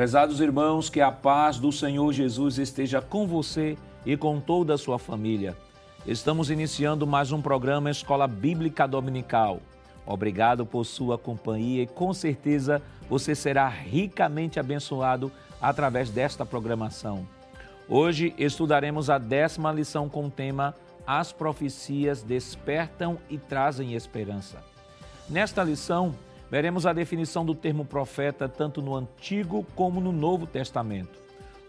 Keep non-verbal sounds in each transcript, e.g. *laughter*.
Prezados irmãos, que a paz do Senhor Jesus esteja com você e com toda a sua família. Estamos iniciando mais um programa Escola Bíblica Dominical. Obrigado por sua companhia e com certeza você será ricamente abençoado através desta programação. Hoje estudaremos a décima lição com o tema As profecias despertam e trazem esperança. Nesta lição, veremos a definição do termo profeta tanto no Antigo como no Novo Testamento.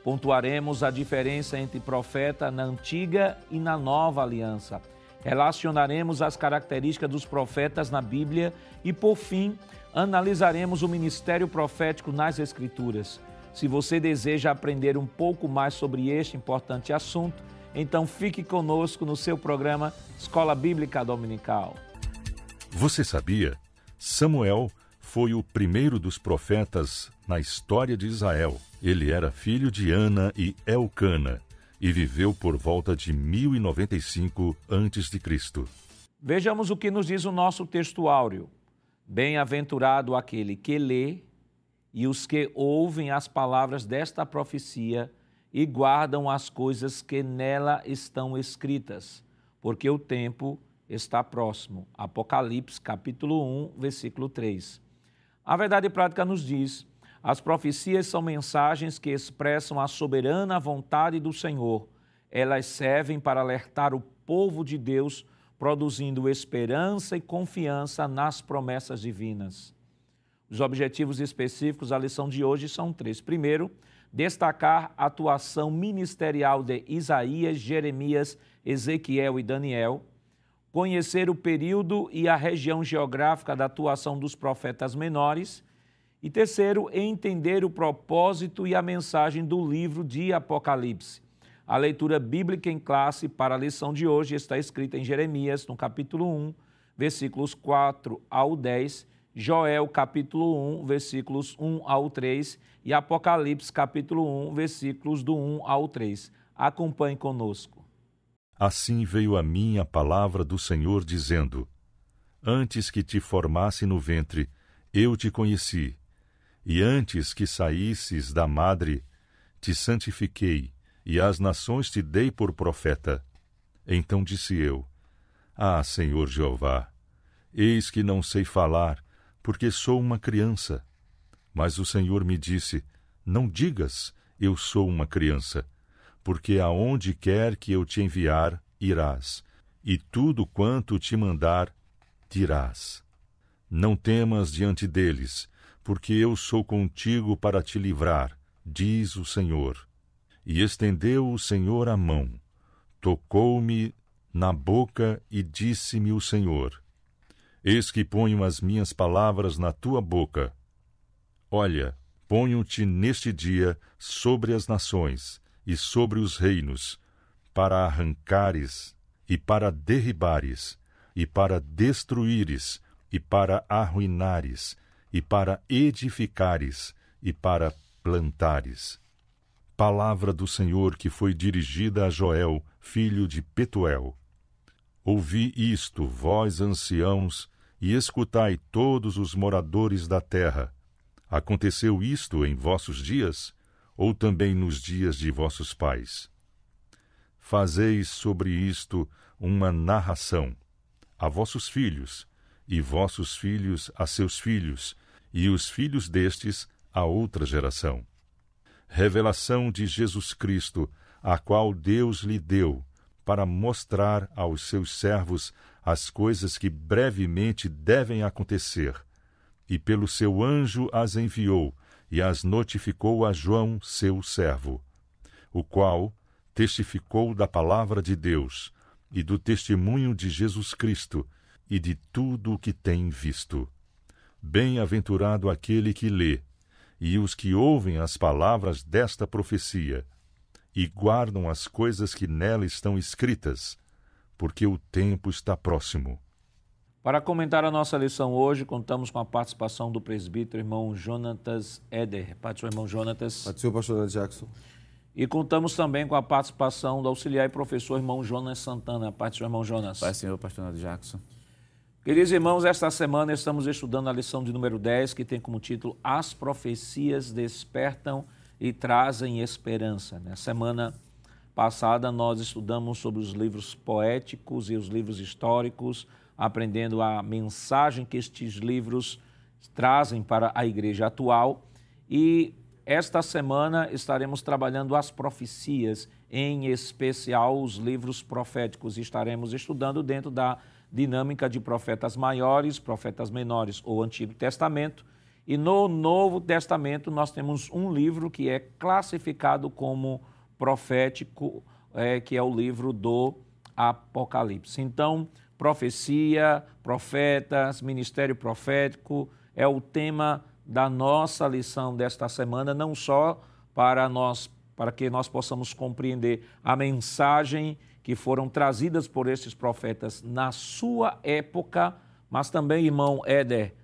Pontuaremos a diferença entre profeta na antiga e na nova aliança. Relacionaremos as características dos profetas na Bíblia e, por fim, analisaremos o ministério profético nas Escrituras. Se você deseja aprender um pouco mais sobre este importante assunto, então fique conosco no seu programa Escola Bíblica Dominical. Você sabia? Samuel foi o primeiro dos profetas na história de Israel. Ele era filho de Ana e Elcana e viveu por volta de 1095 a.C. Vejamos o que nos diz o nosso texto áureo. Bem-aventurado aquele que lê e os que ouvem as palavras desta profecia e guardam as coisas que nela estão escritas, porque o tempo está próximo. Apocalipse capítulo 1, versículo 3. A verdade prática nos diz: as profecias são mensagens que expressam a soberana vontade do Senhor. Elas servem para alertar o povo de Deus, produzindo esperança e confiança nas promessas divinas. Os objetivos específicos da lição de hoje são três. Primeiro, destacar a atuação ministerial de Isaías, Jeremias, Ezequiel e Daniel conhecer o período e a região geográfica da atuação dos profetas menores. E terceiro, entender o propósito e a mensagem do livro de Apocalipse. A leitura bíblica em classe para a lição de hoje está escrita em Jeremias, no capítulo 1, versículos 4 ao 10, Joel, capítulo 1, versículos 1 ao 3 e Apocalipse, capítulo 1, versículos do 1 ao 3. Acompanhe conosco. Assim veio a mim a palavra do Senhor, dizendo: Antes que te formasse no ventre, eu te conheci, e antes que saísses da madre, te santifiquei, e às nações te dei por profeta. Então disse eu: Ah, Senhor Jeová, eis que não sei falar, porque sou uma criança. Mas o Senhor me disse: Não digas, eu sou uma criança porque aonde quer que eu te enviar, irás, e tudo quanto te mandar, dirás. Não temas diante deles, porque eu sou contigo para te livrar, diz o Senhor. E estendeu o Senhor a mão, tocou-me na boca e disse-me o Senhor: Eis que ponho as minhas palavras na tua boca. Olha, ponho-te neste dia sobre as nações, e sobre os reinos, para arrancares e para derribares, e para destruíres, e para arruinares, e para edificares, e para plantares. Palavra do Senhor que foi dirigida a Joel, filho de Petuel. Ouvi isto, vós anciãos, e escutai todos os moradores da terra. Aconteceu isto em vossos dias? Ou também nos dias de vossos pais. Fazeis sobre isto uma narração a vossos filhos, e vossos filhos a seus filhos, e os filhos destes a outra geração. Revelação de Jesus Cristo, a qual Deus lhe deu, para mostrar aos seus servos as coisas que brevemente devem acontecer, e pelo seu anjo as enviou e as notificou a João, seu servo, o qual testificou da palavra de Deus e do testemunho de Jesus Cristo e de tudo o que tem visto. Bem-aventurado aquele que lê, e os que ouvem as palavras desta profecia, e guardam as coisas que nela estão escritas, porque o tempo está próximo. Para comentar a nossa lição hoje, contamos com a participação do presbítero irmão Jonatas Eder. Pai do seu irmão Jonatas. Pai do seu pastor Jackson. E contamos também com a participação do auxiliar e professor irmão Jonas Santana. Pai do seu irmão Jonas. Pai, senhor pastor Jackson. Queridos irmãos, esta semana estamos estudando a lição de número 10, que tem como título As profecias despertam e trazem esperança. Na semana passada nós estudamos sobre os livros poéticos e os livros históricos, aprendendo a mensagem que estes livros trazem para a igreja atual. E esta semana estaremos trabalhando as profecias, em especial os livros proféticos. Estaremos estudando dentro da dinâmica de profetas maiores, profetas menores ou Antigo Testamento. E no Novo Testamento nós temos um livro que é classificado como profético, é, que é o livro do Apocalipse. Então, profecia, profetas, ministério profético é o tema da nossa lição desta semana, não só para nós, para que nós possamos compreender a mensagem que foram trazidas por esses profetas na sua época, mas também, irmão Éder,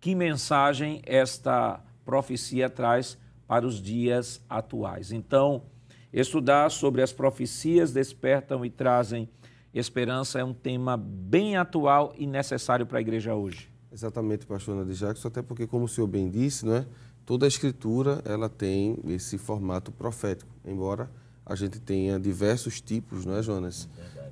que mensagem esta profecia traz para os dias atuais. Então, estudar sobre as profecias despertam e trazem esperança é um tema bem atual e necessário para a igreja hoje. Exatamente, pastor Nadir Jackson, até porque, como o senhor bem disse, não é? toda a escritura ela tem esse formato profético, embora a gente tenha diversos tipos, não é, Jonas?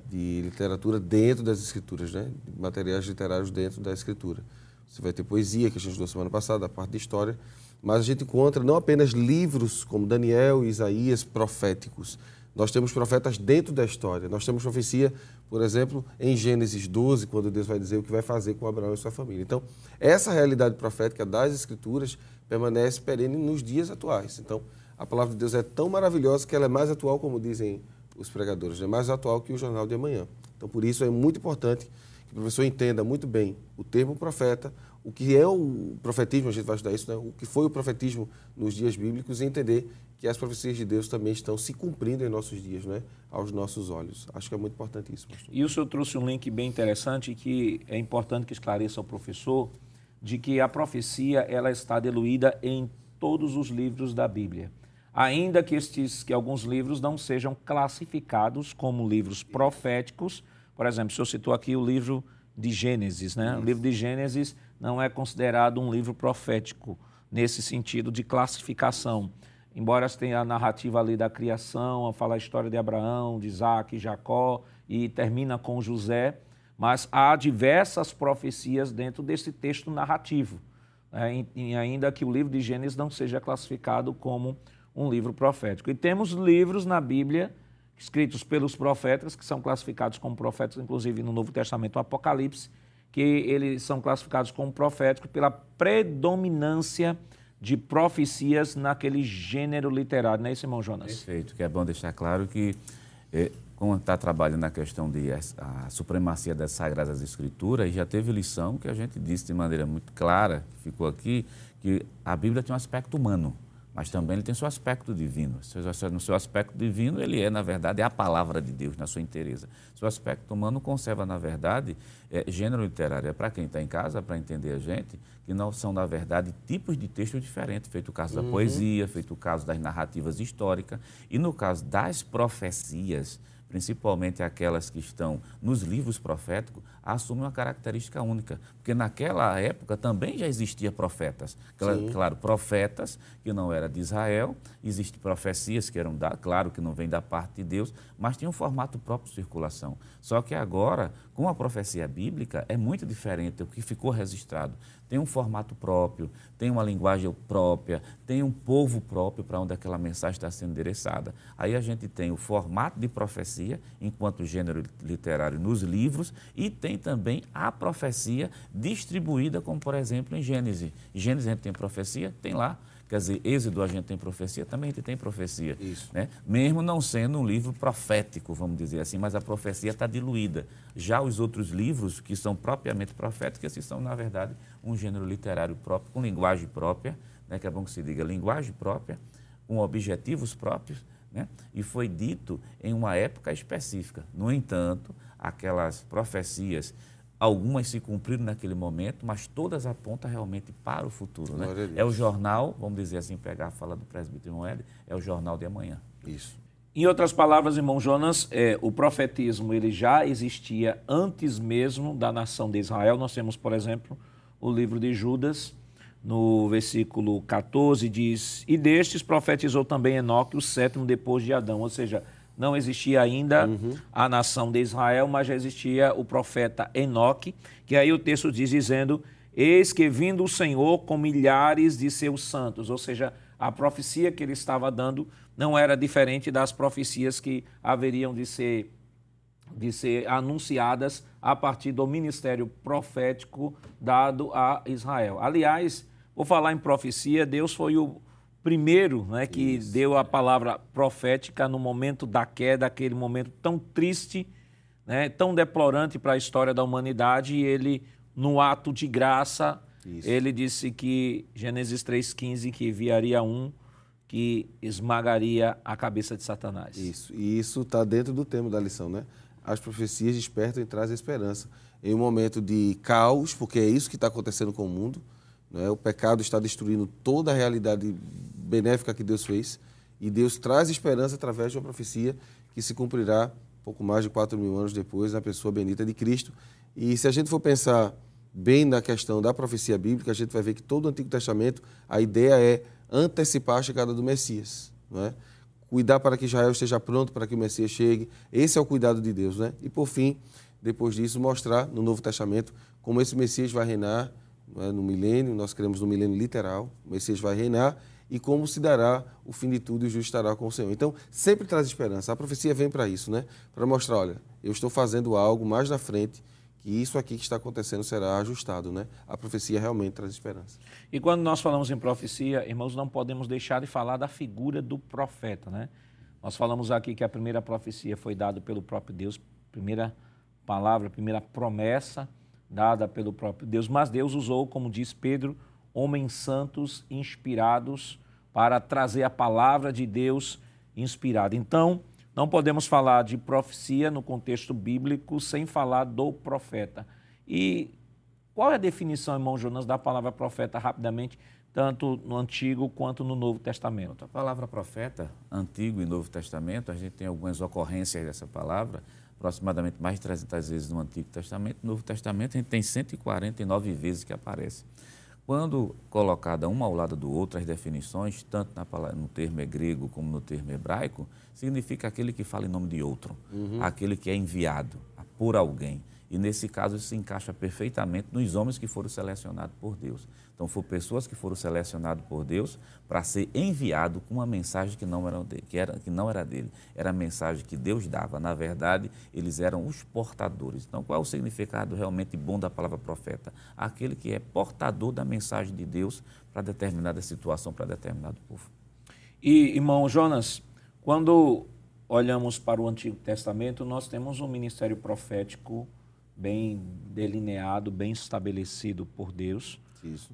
De literatura dentro das escrituras, né? De materiais literários dentro da escritura. Você vai ter poesia, que a gente estudou semana passada, a parte de história, mas a gente encontra não apenas livros como Daniel e Isaías proféticos. Nós temos profetas dentro da história. Nós temos profecia, por exemplo, em Gênesis 12, quando Deus vai dizer o que vai fazer com Abraão e sua família. Então, essa realidade profética das Escrituras permanece perene nos dias atuais. Então, a palavra de Deus é tão maravilhosa que ela é mais atual, como dizem os pregadores, é mais atual que o jornal de amanhã. Então, por isso é muito importante que o professor entenda muito bem o termo profeta, o que é o profetismo, a gente vai estudar isso, né? o que foi o profetismo nos dias bíblicos e entender que as profecias de Deus também estão se cumprindo em nossos dias, né? aos nossos olhos. Acho que é muito importante isso, pastor. E o senhor trouxe um link bem interessante que é importante que esclareça ao professor de que a profecia ela está diluída em todos os livros da Bíblia ainda que estes que alguns livros não sejam classificados como livros proféticos. Por exemplo, o senhor citou aqui o livro de Gênesis, né? Isso. O livro de Gênesis não é considerado um livro profético nesse sentido de classificação. Embora tenha a narrativa ali da criação, fala a história de Abraão, de Isaac, Jacó e termina com José, mas há diversas profecias dentro desse texto narrativo, né? e ainda que o livro de Gênesis não seja classificado como um livro profético. E temos livros na Bíblia escritos pelos profetas, que são classificados como profetas, inclusive no Novo Testamento, o Apocalipse, que eles são classificados como proféticos pela predominância de profecias naquele gênero literário, não é isso, irmão Jonas? Perfeito, que é bom deixar claro que, é, como está trabalhando na questão de a, a, supremacia das Sagradas Escrituras, já teve lição que a gente disse de maneira muito clara, ficou aqui, que a Bíblia tem um aspecto humano mas também ele tem seu aspecto divino. No seu aspecto divino, ele é, na verdade, é a palavra de Deus na sua inteireza. Seu aspecto humano conserva, na verdade, é, gênero literário. É para quem está em casa, para entender a gente, que não são, na verdade, tipos de texto diferentes, feito o caso da uhum. poesia, feito o caso das narrativas históricas, e no caso das profecias, principalmente aquelas que estão nos livros proféticos, assumem uma característica única. Porque naquela época também já existia profetas. Claro, claro, profetas que não eram de Israel, existem profecias que eram, da, claro que não vêm da parte de Deus, mas tinham um formato próprio de circulação. Só que agora, com a profecia bíblica, é muito diferente o que ficou registrado tem um formato próprio, tem uma linguagem própria, tem um povo próprio para onde aquela mensagem está sendo endereçada. Aí a gente tem o formato de profecia, enquanto gênero literário nos livros, e tem também a profecia distribuída, como por exemplo em Gênesis. Gênesis a gente tem profecia? Tem lá. Quer dizer, Êxodo a gente tem profecia, também a gente tem profecia. Isso. Né? Mesmo não sendo um livro profético, vamos dizer assim, mas a profecia está diluída. Já os outros livros, que são propriamente proféticos, esses são, na verdade, um gênero literário próprio, com linguagem própria, né? que é bom que se diga linguagem própria, com objetivos próprios, né? e foi dito em uma época específica. No entanto, aquelas profecias Algumas se cumpriram naquele momento, mas todas apontam realmente para o futuro. Né? É o jornal, vamos dizer assim, pegar a fala do presbítero Moed, é o jornal de amanhã. Isso. Em outras palavras, irmão Jonas, é, o profetismo ele já existia antes mesmo da nação de Israel. Nós temos, por exemplo, o livro de Judas, no versículo 14, diz: E destes profetizou também Enoque, o sétimo depois de Adão. Ou seja, não existia ainda uhum. a nação de Israel, mas já existia o profeta Enoque, que aí o texto diz dizendo: Eis que vindo o Senhor com milhares de seus santos. Ou seja, a profecia que ele estava dando não era diferente das profecias que haveriam de ser, de ser anunciadas a partir do ministério profético dado a Israel. Aliás, vou falar em profecia, Deus foi o primeiro né, que Isso. deu a palavra profética no momento da queda, aquele momento tão triste, né, tão deplorante para a história da humanidade, e ele, no ato de graça, Isso. ele disse que, Gênesis 3,15, que enviaria um que esmagaria a cabeça de Satanás. Isso, e isso está dentro do tema da lição, né? As profecias despertam e trazem esperança. Em um momento de caos, porque é isso que está acontecendo com o mundo, né? o pecado está destruindo toda a realidade benéfica que Deus fez, e Deus traz esperança através de uma profecia que se cumprirá pouco mais de 4 mil anos depois na pessoa benita de Cristo. E se a gente for pensar bem na questão da profecia bíblica, a gente vai ver que todo o Antigo Testamento, a ideia é antecipar a chegada do Messias, não é? Cuidar para que Israel esteja pronto para que o Messias chegue. Esse é o cuidado de Deus, né? E por fim, depois disso, mostrar no Novo Testamento como esse Messias vai reinar é? no milênio, nós queremos no milênio literal, o Messias vai reinar e como se dará o fim de tudo e o justo estará com o Senhor. Então, sempre traz esperança. A profecia vem para isso, né? Para mostrar, olha, eu estou fazendo algo mais na frente que isso aqui que está acontecendo será ajustado, né? A profecia realmente traz esperança. E quando nós falamos em profecia, irmãos, não podemos deixar de falar da figura do profeta, né? Nós falamos aqui que a primeira profecia foi dada pelo próprio Deus, primeira palavra, primeira promessa dada pelo próprio Deus, mas Deus usou, como diz Pedro, homens santos inspirados para trazer a palavra de Deus inspirada. Então, não podemos falar de profecia no contexto bíblico sem falar do profeta. E qual é a definição, irmão Jonas, da palavra profeta rapidamente, tanto no Antigo quanto no Novo Testamento? A palavra profeta, Antigo e Novo Testamento, a gente tem algumas ocorrências dessa palavra, aproximadamente mais de 300 vezes no Antigo Testamento. No Novo Testamento, a gente tem 149 vezes que aparece. Quando colocada uma ao lado do outro, as definições, tanto na palavra, no termo grego como no termo hebraico, significa aquele que fala em nome de outro, uhum. aquele que é enviado por alguém. E nesse caso isso se encaixa perfeitamente nos homens que foram selecionados por Deus. Então foram pessoas que foram selecionadas por Deus para ser enviado com uma mensagem que não era dele, que, era, que não era dele, era a mensagem que Deus dava. Na verdade, eles eram os portadores. Então qual é o significado realmente bom da palavra profeta? Aquele que é portador da mensagem de Deus para determinada situação, para determinado povo. E irmão Jonas, quando olhamos para o Antigo Testamento, nós temos um ministério profético bem delineado, bem estabelecido por Deus,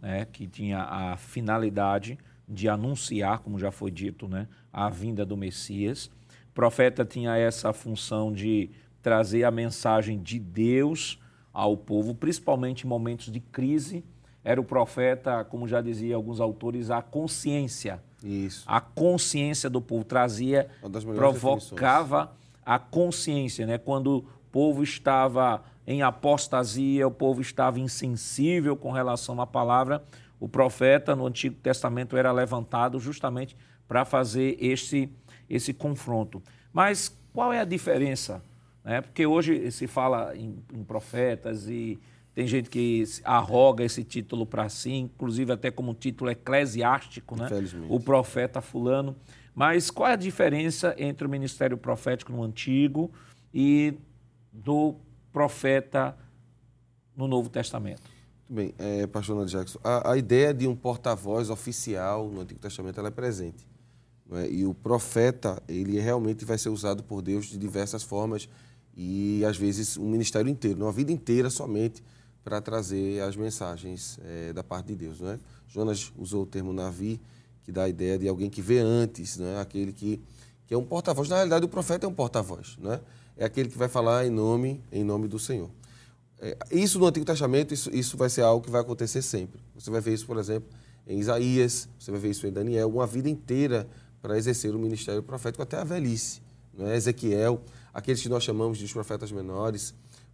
né, que tinha a finalidade de anunciar, como já foi dito, né, a vinda do Messias. O profeta tinha essa função de trazer a mensagem de Deus ao povo, principalmente em momentos de crise. Era o profeta, como já dizia alguns autores, a consciência. Isso. A consciência do povo trazia, provocava definições. a consciência, né? Quando o povo estava em apostasia, o povo estava insensível com relação à palavra. O profeta no Antigo Testamento era levantado justamente para fazer esse, esse confronto. Mas qual é a diferença? Né? Porque hoje se fala em, em profetas e tem gente que arroga esse título para si, inclusive até como título eclesiástico, né? O profeta fulano. Mas qual é a diferença entre o ministério profético no Antigo e do profeta no Novo Testamento. Muito bem, é, pastor Nando Jackson, a, a, ideia de um porta-voz oficial no Antigo Testamento é presente. É? E o profeta, ele realmente vai ser usado por Deus de diversas formas e, às vezes, um ministério inteiro, uma vida inteira somente para trazer as mensagens é, da parte de Deus. Não é? Jonas usou o termo Navi, que dá a ideia de alguém que vê antes, não é? aquele que, que é um porta-voz. Na realidade, o profeta é um porta-voz. Não é? É aquele que vai falar em nome, em nome do Senhor. É, isso no Antigo Testamento, isso, isso vai ser algo que vai acontecer sempre. Você vai ver isso, por exemplo, em Isaías, você vai ver isso em Daniel, uma vida inteira para exercer o ministério profético até a velhice. né? Ezequiel, aqueles que nós chamamos de profetas menores,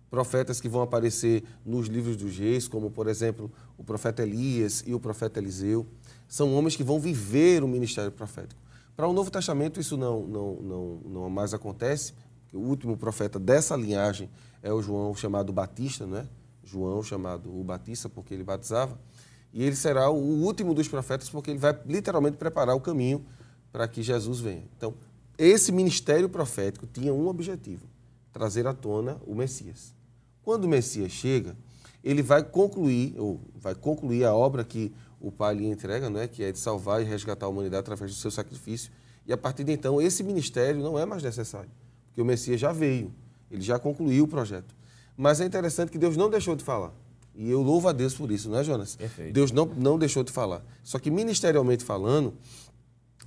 profetas que vão aparecer nos livros dos reis, como por exemplo o profeta Elias e o profeta Eliseu, são homens que vão viver o ministério profético. Para o Novo Testamento isso não, não, não, não mais acontece, o último profeta dessa linhagem é o João chamado Batista, não é? João chamado o Batista, porque ele batizava. E ele será o último dos profetas, porque ele vai literalmente preparar o caminho para que Jesus venha. Então, esse ministério profético tinha um objetivo: trazer à tona o Messias. Quando o Messias chega, ele vai concluir, ou vai concluir a obra que o Pai lhe entrega, né, que é de salvar e resgatar a humanidade através do seu sacrifício. E a partir de então, esse ministério não é mais necessário, porque o Messias já veio, ele já concluiu o projeto. Mas é interessante que Deus não deixou de falar. E eu louvo a Deus por isso, não é, Jonas? Perfeito. Deus não, não deixou de falar. Só que ministerialmente falando,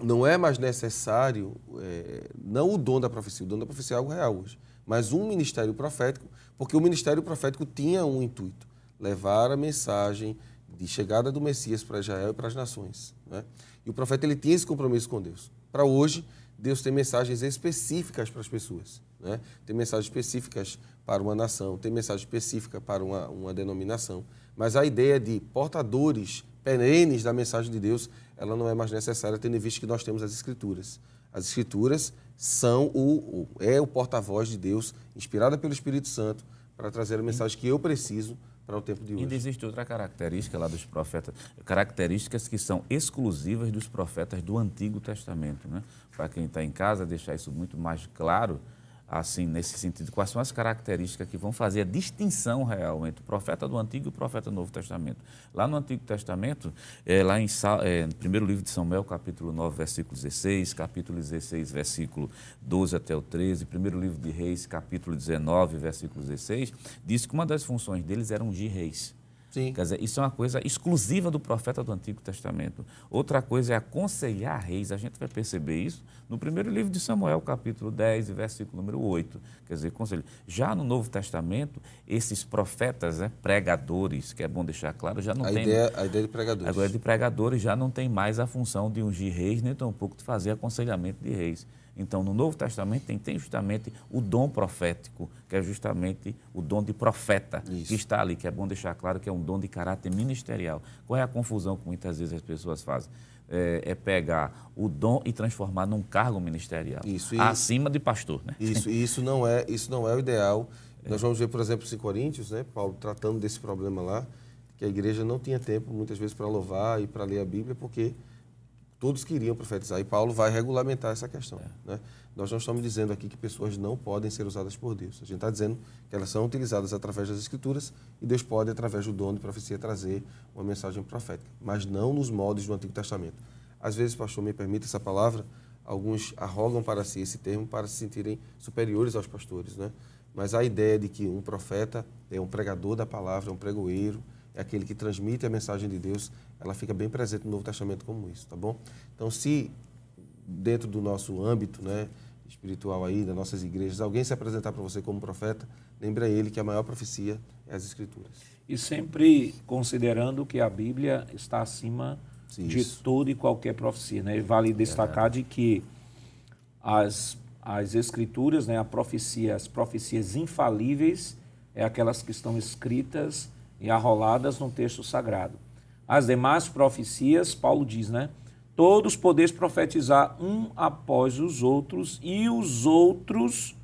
não é mais necessário, é, não o dom da profecia, o dom da profecia é algo real hoje, mas um ministério profético, porque o ministério profético tinha um intuito, levar a mensagem de chegada do Messias para Israel e para as nações. Né? E o profeta ele tinha esse compromisso com Deus. Para hoje, Deus tem mensagens específicas para as pessoas. Né? Tem mensagens específicas para uma nação, tem mensagem específica para uma, uma denominação. Mas a ideia de portadores perenes da mensagem de Deus, ela não é mais necessária, tendo em vista que nós temos as Escrituras. As Escrituras são o, o é o porta-voz de Deus, inspirada pelo Espírito Santo, para trazer a mensagem que eu preciso para o tempo de hoje. E existe outra característica lá dos profetas, características que são exclusivas dos profetas do Antigo Testamento. Né? Para quem está em casa, deixar isso muito mais claro, assim, nesse sentido, quais são as características que vão fazer a distinção real entre o profeta do Antigo e o profeta do Novo Testamento. Lá no Antigo Testamento, é, lá em, é, no primeiro livro de Samuel, capítulo 9, versículo 16, capítulo 16, versículo 12 até o 13, primeiro livro de Reis, capítulo 19, versículo 16, diz que uma das funções deles era ungir reis. Sim. Quer dizer, isso é uma coisa exclusiva do profeta do Antigo Testamento. Outra coisa é aconselhar reis. A gente vai perceber isso no primeiro livro de Samuel, capítulo 10, versículo número 8. Quer dizer, conselho. Já no Novo Testamento, esses profetas, né, pregadores, que é bom deixar claro, já não a tem. Ideia, a ideia de pregadores. Agora, de pregadores já não tem mais a função de ungir reis, nem tampouco de fazer aconselhamento de reis. Então, no Novo Testamento tem, tem, justamente o dom profético, que é justamente o dom de profeta, Isso. que está ali, que é bom deixar claro que é um dom de caráter ministerial. Qual é a confusão que muitas vezes as pessoas fazem? É, é pegar o dom e transformar num cargo ministerial, isso, acima de pastor. Né? Isso, isso, não é, isso não é o ideal. É. Nós vamos ver, por exemplo, em Coríntios, né, Paulo tratando desse problema lá, que a igreja não tinha tempo, muitas vezes, para louvar e para ler a Bíblia, porque todos queriam profetizar. E Paulo vai regulamentar essa questão. É. Né? Nós não estamos dizendo aqui que pessoas não podem ser usadas por Deus. A gente está dizendo que elas são utilizadas através das Escrituras e Deus pode, através do dom de profecia, trazer uma mensagem profética, mas não nos moldes do Antigo Testamento. Às vezes, pastor, me permite essa palavra, alguns arrogam para si esse termo para se sentirem superiores aos pastores, né? Mas a ideia de que um profeta é um pregador da palavra, é um pregoeiro, é aquele que transmite a mensagem de Deus, ela fica bem presente no Novo Testamento como isso, tá bom? Então, se dentro do nosso âmbito, né, espiritual aí, das nossas igrejas, alguém se apresentar para você como profeta, lembre a ele que a maior profecia é as Escrituras. E sempre considerando que a Bíblia está acima Sim, de isso. toda e qualquer profecia, né? E vale destacar é. de que as, as Escrituras, né, a profecia, as profecias infalíveis, é aquelas que estão escritas e arroladas no texto sagrado. As demais profecias, Paulo diz, né? Todos podeis profetizar um após os outros e os outros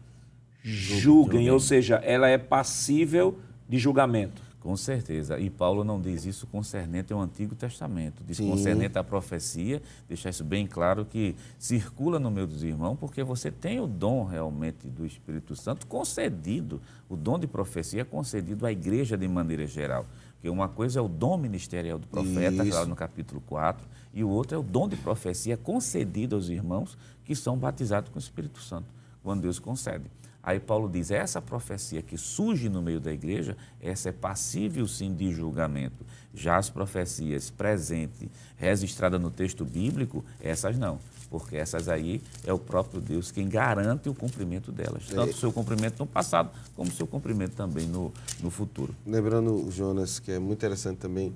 julguem, ou seja, ela é passível de julgamento. Com certeza. E Paulo não diz isso concernente ao Antigo Testamento. Diz Sim. concernente à profecia, deixar isso bem claro que circula no meio dos irmãos, porque você tem o dom realmente do Espírito Santo concedido, o dom de profecia é concedido à igreja de maneira geral. Porque uma coisa é o dom ministerial do profeta, claro, no capítulo 4, e o outro é o dom de profecia concedido aos irmãos que são batizados com o Espírito Santo, quando Deus concede. Aí Paulo diz: essa profecia que surge no meio da igreja, essa é passível sim de julgamento. Já as profecias presentes, registradas no texto bíblico, essas não. Porque essas aí é o próprio Deus quem garante o cumprimento delas. Tanto o seu cumprimento no passado, como o seu cumprimento também no, no futuro. Lembrando, Jonas, que é muito interessante também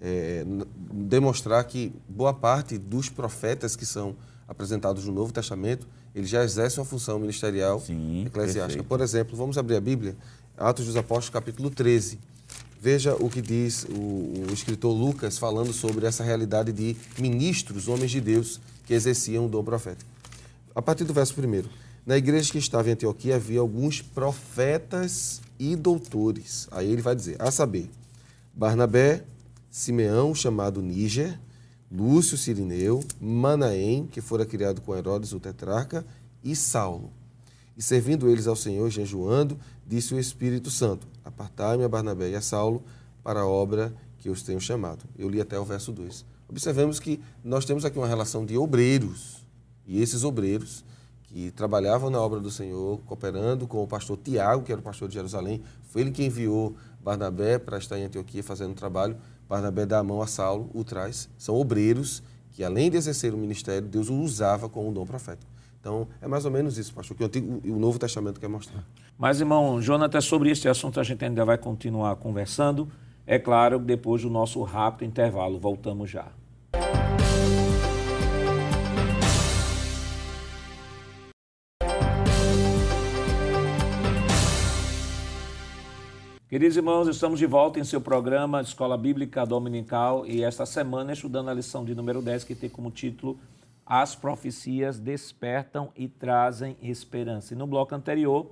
é, demonstrar que boa parte dos profetas que são apresentados no Novo Testamento, ele já exerce uma função ministerial Sim, eclesiástica. perfeito. Por exemplo, vamos abrir a Bíblia, Atos dos Apóstolos, capítulo 13. Veja o que diz o, o escritor Lucas falando sobre essa realidade de ministros, homens de Deus, que exerciam o dom profético. A partir do verso 1. Na igreja que estava em Antioquia havia alguns profetas e doutores. Aí ele vai dizer, a saber, Barnabé, Simeão, chamado Níger, Lúcio Sirineu, Manaém, que fora criado com Herodes o tetrarca, e Saulo. E servindo eles ao Senhor, jejuando, disse o Espírito Santo: Apartai-me a Barnabé e a Saulo para a obra que os tenho chamado. Eu li até o verso 2. Observemos que nós temos aqui uma relação de obreiros, e esses obreiros que trabalhavam na obra do Senhor, cooperando com o pastor Tiago, que era o pastor de Jerusalém, foi ele que enviou Barnabé para estar em Antioquia fazendo trabalho. Barnabé dá a mão a Saulo, o traz. São obreiros que, além de exercer o ministério, Deus o usava com o dom profético. Então, é mais ou menos isso, pastor, que o, Antigo, o Novo Testamento quer mostrar. Mas, irmão, Jonathan, sobre este assunto a gente ainda vai continuar conversando. É claro, depois do nosso rápido intervalo. Voltamos já. Queridos irmãos, estamos de volta em seu programa Escola Bíblica Dominical e esta semana estudando a lição de número 10 que tem como título As profecias despertam e trazem esperança. E no bloco anterior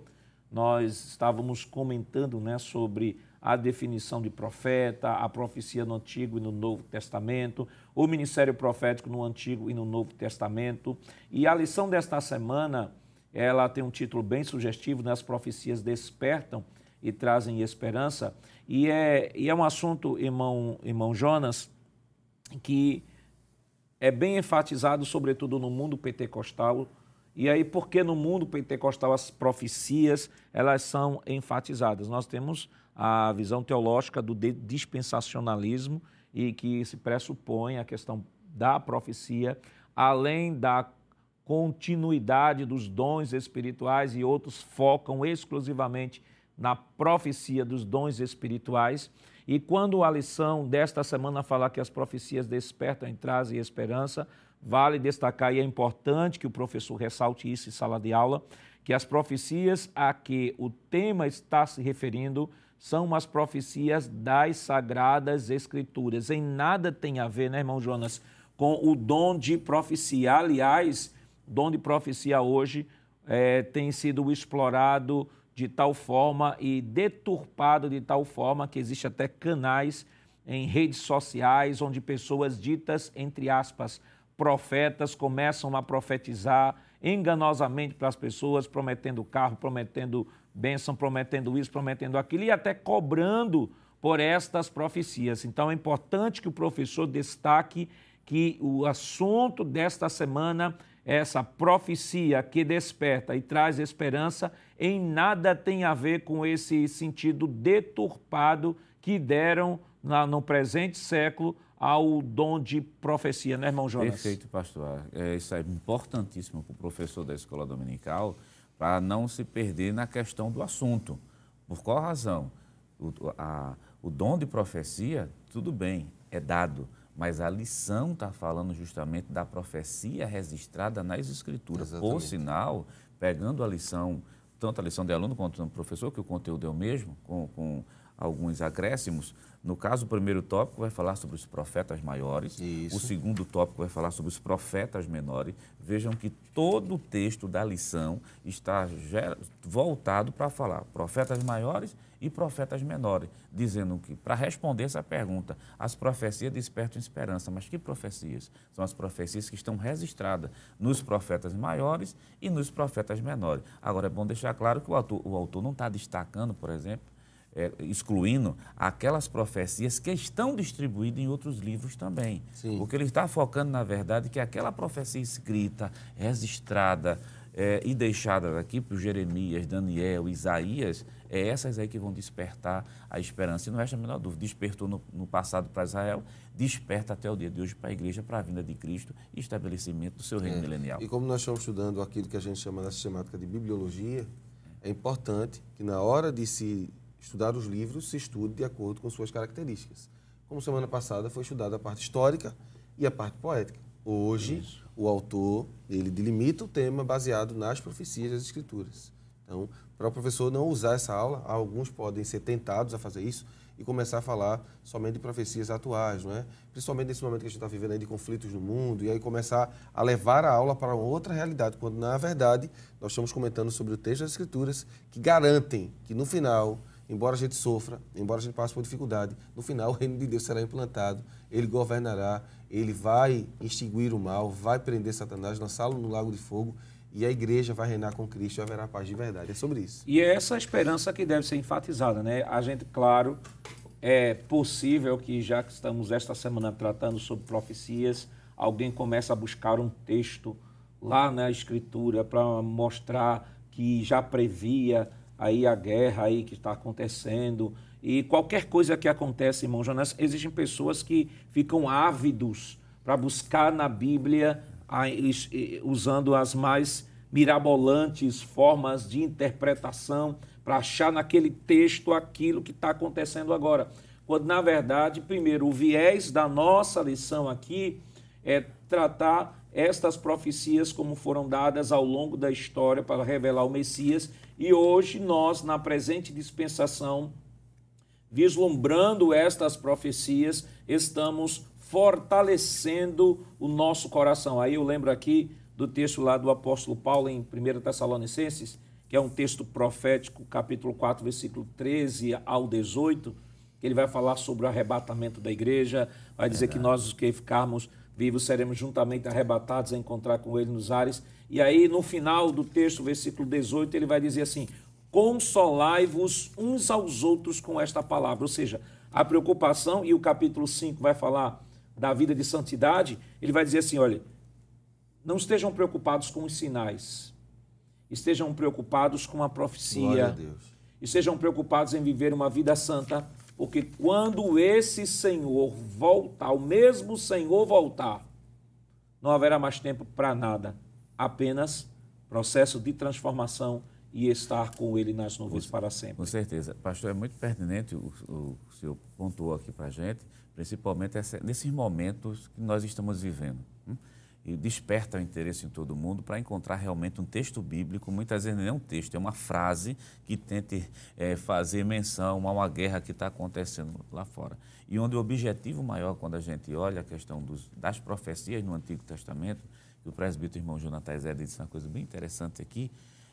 nós estávamos comentando né, sobre a definição de profeta, a profecia no Antigo e no Novo Testamento, o ministério profético no Antigo e no Novo Testamento. E a lição desta semana, ela tem um título bem sugestivo, né? As profecias despertam e trazem esperança. E é, e é um assunto, irmão, irmão Jonas, que é bem enfatizado, sobretudo no mundo pentecostal. E aí, porque no mundo pentecostal as profecias elas são enfatizadas? Nós temos a visão teológica do dispensacionalismo e que se pressupõe a questão da profecia, além da continuidade dos dons espirituais e outros focam exclusivamente na profecia dos dons espirituais. E quando a lição desta semana fala que as profecias despertam e trazem esperança, vale destacar, e é importante que o professor ressalte isso em sala de aula, que as profecias a que o tema está se referindo são as profecias das sagradas escrituras. Em nada tem a ver, né, irmão Jonas, com o dom de profecia. Aliás, dom de profecia hoje é, tem sido explorado de tal forma e deturpado de tal forma que existe até canais em redes sociais onde pessoas ditas, entre aspas, profetas começam a profetizar enganosamente para as pessoas, prometendo carro, prometendo bênção, prometendo isso, prometendo aquilo e até cobrando por estas profecias. Então é importante que o professor destaque que o assunto desta semana essa profecia que desperta e traz esperança, em nada tem a ver com esse sentido deturpado que deram no presente século ao dom de profecia, né, irmão Jonas? Perfeito, pastor. É, isso é importantíssimo para o professor da escola dominical, para não se perder na questão do assunto. Por qual razão? O, a, o dom de profecia, tudo bem, é dado mas a lição está falando justamente da profecia registrada nas Escrituras. Exatamente. Por sinal, pegando a lição, tanto a lição de aluno quanto do professor, que o conteúdo é o mesmo, com, com alguns acréscimos, no caso, o primeiro tópico vai falar sobre os profetas maiores, Isso. o segundo tópico vai falar sobre os profetas menores. Vejam que todo o texto da lição está voltado para falar profetas maiores e profetas menores, dizendo que, para responder essa pergunta, as profecias despertam esperança. Mas que profecias? São as profecias que estão registradas nos profetas maiores e nos profetas menores. Agora, é bom deixar claro que o autor, o autor não está destacando, por exemplo, é, excluindo aquelas profecias que estão distribuídas em outros livros também. Sim. O que ele está focando, na verdade, é que aquela profecia escrita, registrada é, e deixada aqui para Jeremias, Daniel, Isaías, é essas aí que vão despertar a esperança. E não resta a menor dúvida, despertou no, no passado para Israel, desperta até o dia de hoje para a igreja, para a vinda de Cristo e estabelecimento do seu reino é. milenial. E como nós estamos estudando aquilo que a gente chama na sistemática de bibliologia, é importante que na hora de se estudar os livros, se estude de acordo com suas características. Como semana passada foi estudada a parte histórica e a parte poética. Hoje, Isso. o autor, ele delimita o tema baseado nas profecias das Escrituras. Então, para o professor não usar essa aula, alguns podem ser tentados a fazer isso e começar a falar somente de profecias atuais, não é? Principalmente nesse momento que a gente está vivendo aí de conflitos no mundo, e aí começar a levar a aula para outra realidade, quando na verdade nós estamos comentando sobre o texto das Escrituras que garantem que no final, embora a gente sofra, embora a gente passe por dificuldade, no final o reino de Deus será implantado, ele governará, ele vai extinguir o mal, vai prender Satanás, lançá-lo no lago de fogo e a igreja vai reinar com Cristo e haverá paz de verdade. É sobre isso. E é essa esperança que deve ser enfatizada, né? A gente, claro, é possível que já que estamos esta semana tratando sobre profecias, alguém comece a buscar um texto lá na escritura para mostrar que já previa aí a guerra aí que está acontecendo e qualquer coisa que acontece, irmão Jonas, existem pessoas que ficam ávidos para buscar na Bíblia usando as mais mirabolantes formas de interpretação para achar naquele texto aquilo que está acontecendo agora. Quando, na verdade, primeiro, o viés da nossa lição aqui é tratar estas profecias como foram dadas ao longo da história para revelar o Messias. E hoje nós, na presente dispensação, vislumbrando estas profecias, estamos fortalecendo o nosso coração. Aí eu lembro aqui do texto lá do apóstolo Paulo em 1 Tessalonicenses, que é um texto profético, capítulo 4, versículo 13 ao 18, que ele vai falar sobre o arrebatamento da igreja, vai dizer que nós, os que ficarmos vivos, seremos juntamente arrebatados a encontrar com ele nos ares. E aí, no final do texto, versículo 18, ele vai dizer assim: Consolai-vos uns aos outros com esta palavra. Ou seja, a preocupação, e o capítulo 5 vai falar da vida de santidade, ele vai dizer assim: olha, não estejam preocupados com os sinais, estejam preocupados com a profecia, a estejam preocupados em viver uma vida santa, porque quando esse Senhor voltar, o mesmo Senhor voltar, não haverá mais tempo para nada, apenas processo de transformação e estar com Ele nas nuvens com, para sempre. Com certeza. Pastor, é muito pertinente o, o, o senhor pontuou aqui para a gente, principalmente essa, nesses momentos que nós estamos vivendo. Hum? E desperta o interesse em todo mundo para encontrar realmente um texto bíblico, muitas vezes não é um texto, é uma frase que tente é, fazer menção a uma guerra que está acontecendo lá fora. E onde o objetivo maior, quando a gente olha a questão dos, das profecias no Antigo Testamento, que o presbítero irmão Jonathan Zé disse uma coisa bem interessante aqui,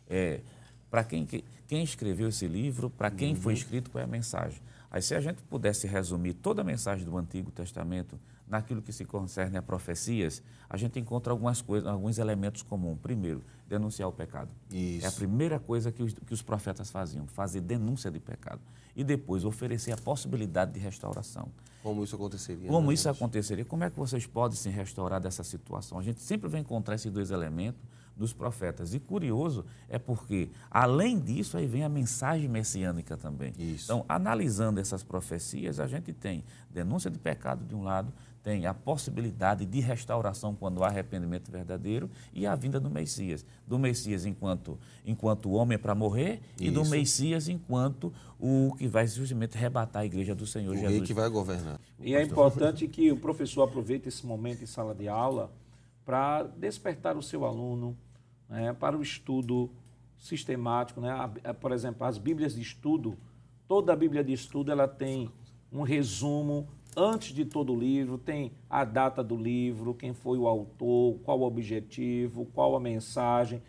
é para quem, quem escreveu esse livro, para quem uhum. foi escrito, qual é a mensagem. Aí, se a gente pudesse resumir toda a mensagem do Antigo Testamento naquilo que se concerne a profecias, a gente encontra algumas coisas, alguns elementos comuns. Primeiro, denunciar o pecado. Isso. É a primeira coisa que os, que os profetas faziam, fazer denúncia de pecado. E depois, oferecer a possibilidade de restauração. Como isso aconteceria? Como isso aconteceria? Como é que vocês podem se restaurar dessa situação? A gente sempre vai encontrar esses dois elementos dos profetas. E curioso é porque, além disso, aí vem a mensagem messiânica também. Isso. Então, analisando essas profecias, a gente tem denúncia de pecado de um lado, tem a possibilidade de restauração quando há arrependimento verdadeiro e a vinda do Messias. Do Messias enquanto, enquanto homem para morrer Isso. e do Messias enquanto o que vai justamente rebatar a igreja do Senhor o Jesus. Rei que vai governar. E é importante que o professor aproveite esse momento em sala de aula para despertar o seu aluno né, para o estudo sistemático. Né? Por exemplo, as Bíblias de estudo, toda a Bíblia de estudo ela tem um resumo antes de todo o livro, tem a data do livro, quem foi o autor, qual o objetivo, qual a mensagem.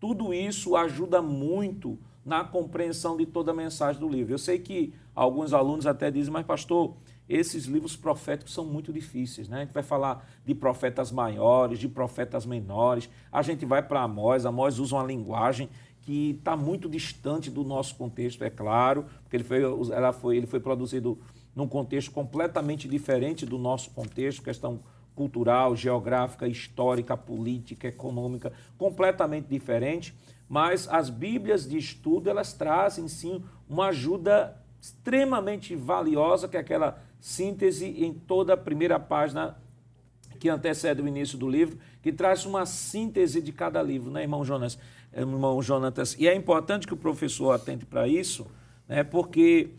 Tudo isso ajuda muito na compreensão de toda a mensagem do livro. Eu sei que alguns alunos até dizem, mas pastor, esses livros proféticos são muito difíceis, né? A gente vai falar de profetas maiores, de profetas menores. A gente vai para Amós, Amós usa uma linguagem que está muito distante do nosso contexto, é claro, porque ele foi, ela foi, ele foi produzido num contexto completamente diferente do nosso contexto, questão cultural, geográfica, histórica, política, econômica, completamente diferente. Mas as Bíblias de estudo, elas trazem sim uma ajuda extremamente valiosa, que é aquela síntese em toda a primeira página que antecede o início do livro, que traz uma síntese de cada livro, né, irmão Jonas? Irmão Jonatas. E é importante que o professor atente para isso, né, porque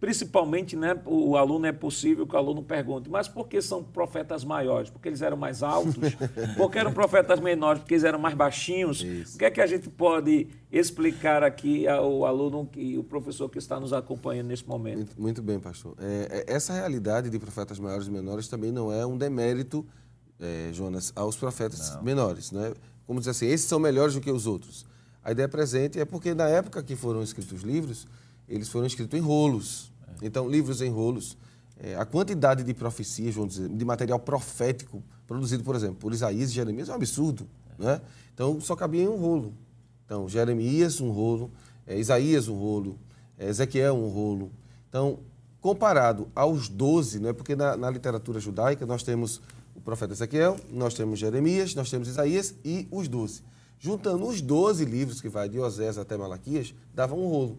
principalmente, né, o aluno é possível que o aluno pergunte, mas por que são profetas maiores? Porque eles eram mais altos? *laughs* porque eram profetas menores? Porque eles eram mais baixinhos? Isso. O que é que a gente pode explicar aqui ao aluno e o professor que está nos acompanhando nesse momento? Muito, muito bem, pastor. É, é, essa realidade de profetas maiores e menores também não é um demérito, é, Jonas, aos profetas não. menores. Né? Como dizer assim, esses são melhores do que os outros. A ideia presente é porque na época que foram escritos os livros, eles foram escritos em rolos. É. Então, livros em rolos. É, a quantidade de profecias, vamos dizer, de material profético produzido, por exemplo, por Isaías e Jeremias é um absurdo. É. Né? Então, só cabia em um rolo. Então, Jeremias, um rolo, é, Isaías, um rolo, é, Ezequiel, um rolo. Então, comparado aos doze, né, porque na, na literatura judaica nós temos o profeta Ezequiel, nós temos Jeremias, nós temos Isaías e os doze. Juntando os doze livros que vai de Osés até Malaquias, dava um rolo.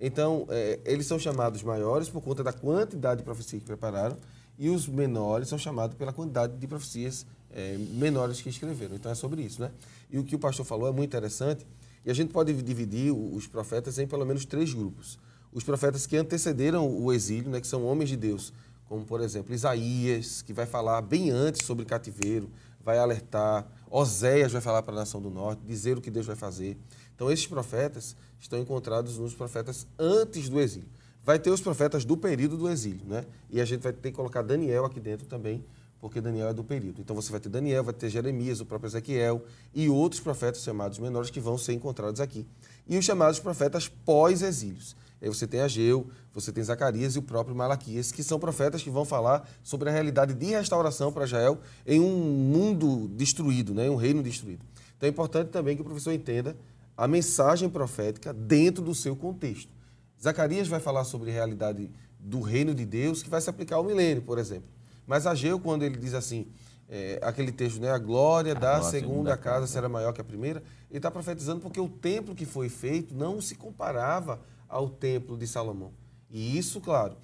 Então, é, eles são chamados maiores por conta da quantidade de profecias que prepararam e os menores são chamados pela quantidade de profecias é, menores que escreveram. Então, é sobre isso, né? E o que o pastor falou é muito interessante e a gente pode dividir os profetas em pelo menos três grupos. Os profetas que antecederam o exílio, né, que são homens de Deus, como, por exemplo, Isaías, que vai falar bem antes sobre cativeiro, vai alertar. Oséias vai falar para a nação do norte, dizer o que Deus vai fazer. Então, esses profetas estão encontrados nos profetas antes do exílio. Vai ter os profetas do período do exílio, né? E a gente vai ter que colocar Daniel aqui dentro também, porque Daniel é do período. Então você vai ter Daniel, vai ter Jeremias, o próprio Ezequiel e outros profetas chamados menores que vão ser encontrados aqui. E os chamados profetas pós-exílios. Aí você tem Ageu, você tem Zacarias e o próprio Malaquias, que são profetas que vão falar sobre a realidade de restauração para Israel em um mundo destruído, né? em um reino destruído. Então é importante também que o professor entenda a mensagem profética dentro do seu contexto. Zacarias vai falar sobre a realidade do reino de Deus que vai se aplicar ao milênio, por exemplo. Mas Ageu, quando ele diz assim, é, aquele texto, né, a glória a da glória segunda, segunda casa será maior que a primeira, ele está profetizando porque o templo que foi feito não se comparava ao templo de Salomão. E isso, claro,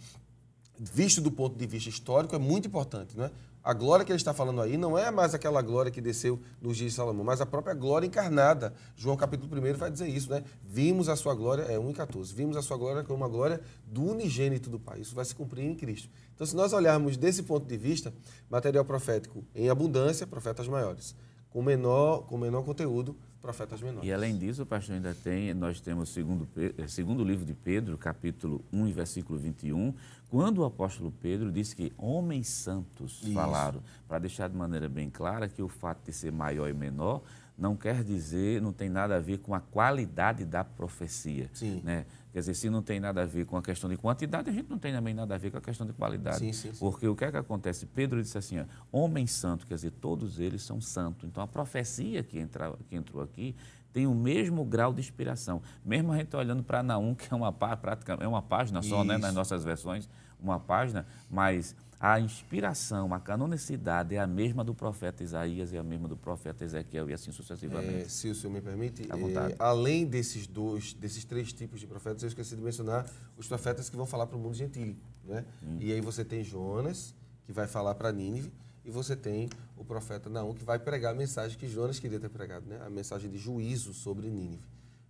visto do ponto de vista histórico, é muito importante. Né? A glória que ele está falando aí não é mais aquela glória que desceu nos dias de Salomão, mas a própria glória encarnada. João capítulo 1 vai dizer isso, né? Vimos a sua glória, é 1 e 14, vimos a sua glória como uma glória do unigênito do Pai. Isso vai se cumprir em Cristo. Então, se nós olharmos desse ponto de vista, material profético em abundância, profetas maiores. Com menor, com menor conteúdo, profetas menores. E além disso, o pastor ainda tem, nós temos segundo, eh, segundo livro de Pedro, capítulo 1 e versículo 21, quando o apóstolo Pedro disse que homens santos Isso. falaram, para deixar de maneira bem clara que o fato de ser maior e menor não quer dizer, não tem nada a ver com a qualidade da profecia. Sim. Né? Quer dizer, se não tem nada a ver com a questão de quantidade, a gente não tem também nada a ver com a questão de qualidade. Sim, sim, sim. Porque o que é que acontece? Pedro disse assim, ó, homem santo, quer dizer, todos eles são santos. Então, a profecia que, entra, que entrou aqui tem o mesmo grau de inspiração. Mesmo a gente olhando para Naum, que é uma, prática, é uma página só, né, nas nossas versões, uma página, mas a inspiração, a canonicidade é a mesma do profeta Isaías e a mesma do profeta Ezequiel e assim sucessivamente. É, se o senhor me permite, é, além desses dois, desses três tipos de profetas, eu esqueci de mencionar os profetas que vão falar para o mundo gentílico, né? Hum. E aí você tem Jonas, que vai falar para Nínive, e você tem o profeta Naum, que vai pregar a mensagem que Jonas queria ter pregado, né? A mensagem de juízo sobre Nínive.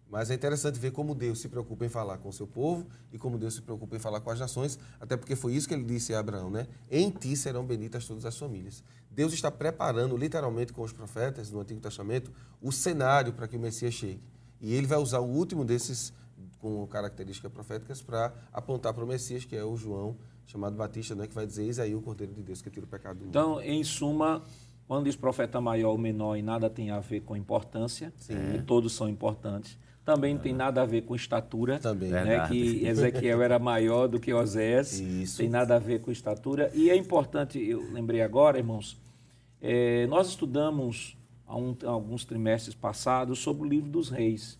Mas é interessante ver como Deus se preocupa em falar com o seu povo e como Deus se preocupa em falar com as nações, até porque foi isso que ele disse a Abraão, né? Em ti serão benditas todas as famílias. Deus está preparando, literalmente, com os profetas no Antigo Testamento, o cenário para que o Messias chegue. E ele vai usar o último desses com características proféticas para apontar para o Messias, que é o João, chamado Batista, né? que vai dizer: Eis aí o Cordeiro de Deus que tira o pecado do mundo. Então, em suma, quando diz profeta maior ou menor e nada tem a ver com importância, e todos são importantes, também não tem nada a ver com estatura. Também. Né, que Ezequiel era maior do que Osés. Isso. Tem nada a ver com estatura. E é importante, eu lembrei agora, irmãos, é, nós estudamos há, um, há alguns trimestres passados sobre o livro dos reis.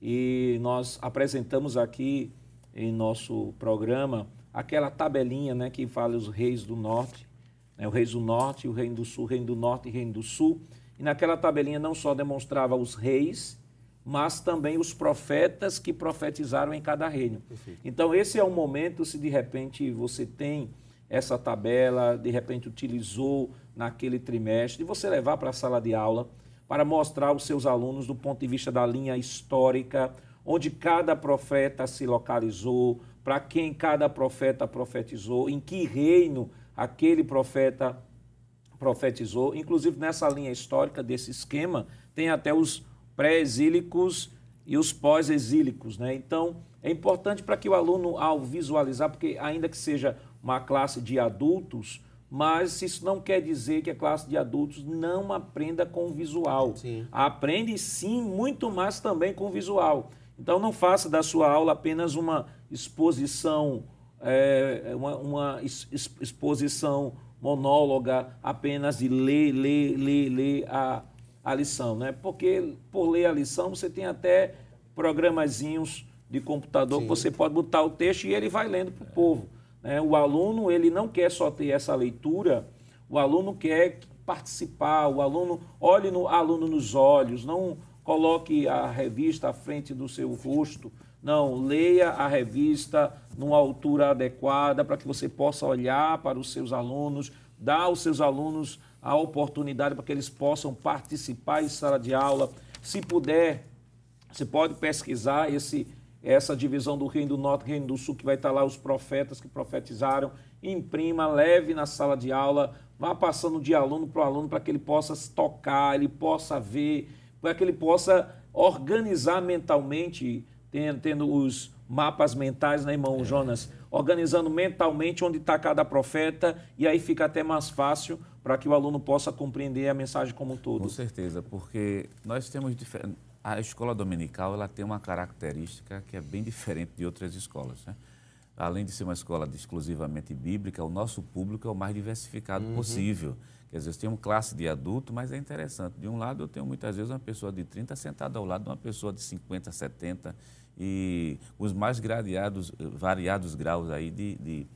E nós apresentamos aqui em nosso programa aquela tabelinha né, que fala os reis do norte, né, o reis do norte, o reino do sul, o reino do norte e o reino do sul. E naquela tabelinha não só demonstrava os reis, mas também os profetas que profetizaram em cada reino. Perfeito. Então, esse é o momento, se de repente você tem essa tabela, de repente utilizou naquele trimestre, de você levar para a sala de aula para mostrar aos seus alunos do ponto de vista da linha histórica, onde cada profeta se localizou, para quem cada profeta profetizou, em que reino aquele profeta profetizou. Inclusive, nessa linha histórica desse esquema, tem até os pré-exílicos e os pós-exílicos. Né? Então, é importante para que o aluno, ao visualizar, porque ainda que seja uma classe de adultos, mas isso não quer dizer que a classe de adultos não aprenda com o visual. Sim. Aprende sim, muito mais também com o visual. Então não faça da sua aula apenas uma exposição, é, uma, uma exposição monóloga apenas de ler, ler, ler, ler a, a lição, né? Porque por ler a lição você tem até programazinhos de computador Sim. que você pode botar o texto e ele vai lendo para o é. povo. Né? O aluno ele não quer só ter essa leitura, o aluno quer participar, o aluno olhe no aluno nos olhos, não coloque a revista à frente do seu rosto, não, leia a revista numa altura adequada para que você possa olhar para os seus alunos, dar aos seus alunos a oportunidade para que eles possam participar em sala de aula. Se puder, você pode pesquisar esse essa divisão do Reino do Norte e Reino do Sul, que vai estar lá os profetas que profetizaram, imprima, leve na sala de aula, vá passando de aluno para aluno para que ele possa se tocar, ele possa ver, para que ele possa organizar mentalmente, tendo, tendo os mapas mentais, né, irmão é. Jonas? Organizando mentalmente onde está cada profeta, e aí fica até mais fácil para que o aluno possa compreender a mensagem como um todo. Com certeza, porque nós temos diferentes a escola dominical ela tem uma característica que é bem diferente de outras escolas. Né? Além de ser uma escola exclusivamente bíblica, o nosso público é o mais diversificado uhum. possível. Quer dizer, tem uma classe de adulto, mas é interessante. De um lado, eu tenho muitas vezes uma pessoa de 30 sentada ao lado de uma pessoa de 50, 70 e os mais gradeados, variados graus aí de, de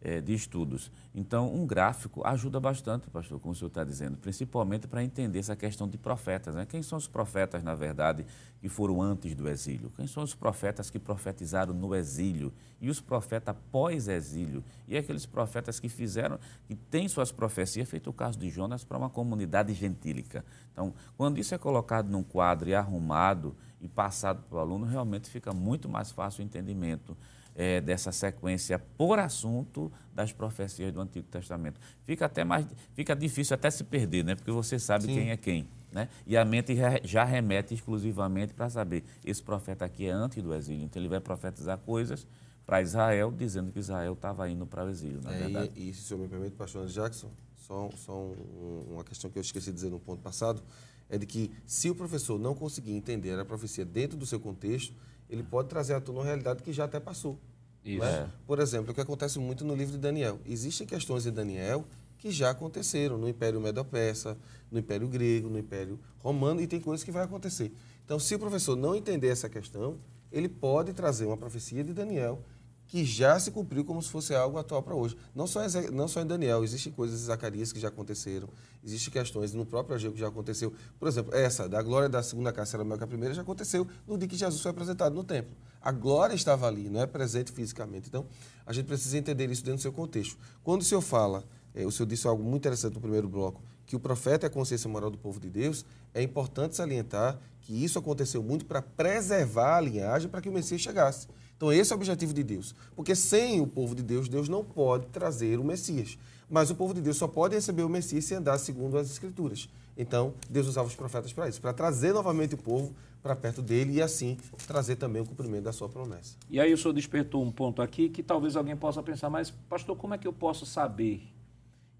é, de estudos. Então, um gráfico ajuda bastante, pastor, como o senhor está dizendo, principalmente para entender essa questão de profetas. Né? Quem são os profetas, na verdade, que foram antes do exílio? Quem são os profetas que profetizaram no exílio? E os profetas pós-exílio? E aqueles profetas que fizeram, que têm suas profecias, feito o caso de Jonas, para uma comunidade gentílica. Então, quando isso é colocado num quadro e arrumado e passado para o aluno, realmente fica muito mais fácil o entendimento é, dessa sequência por assunto das profecias do Antigo Testamento. Fica até mais, fica difícil até se perder, né? Porque você sabe Sim. quem é quem, né? E a mente já remete exclusivamente para saber esse profeta aqui é antes do exílio, então ele vai profetizar coisas para Israel, dizendo que Israel estava indo para o exílio, na é, verdade. E, e se o senhor me permite, pastor Jackson, só, só um, uma questão que eu esqueci de dizer no ponto passado, é de que se o professor não conseguir entender a profecia dentro do seu contexto, ele pode trazer à tona uma realidade que já até passou. Isso. Né? Por exemplo, o que acontece muito no livro de Daniel. Existem questões de Daniel que já aconteceram no Império Medo-Persa, no Império Grego, no Império Romano, e tem coisas que vai acontecer. Então, se o professor não entender essa questão, ele pode trazer uma profecia de Daniel que já se cumpriu como se fosse algo atual para hoje. Não só, não só em Daniel, existem coisas em Zacarias que já aconteceram, existem questões no próprio Ageu que já aconteceu. Por exemplo, essa da glória da segunda casa era maior que a primeira já aconteceu no dia que Jesus foi apresentado no templo. A glória estava ali, não é presente fisicamente. Então, a gente precisa entender isso dentro do seu contexto. Quando o senhor fala, é, o senhor disse algo muito interessante no primeiro bloco, que o profeta é a consciência moral do povo de Deus, é importante salientar que isso aconteceu muito para preservar a linhagem para que o Messias chegasse. Então, esse é o objetivo de Deus. Porque sem o povo de Deus, Deus não pode trazer o Messias. Mas o povo de Deus só pode receber o Messias se andar segundo as Escrituras. Então, Deus usava os profetas para isso, para trazer novamente o povo para perto dele e assim trazer também o cumprimento da sua promessa. E aí o senhor despertou um ponto aqui que talvez alguém possa pensar, mas pastor, como é que eu posso saber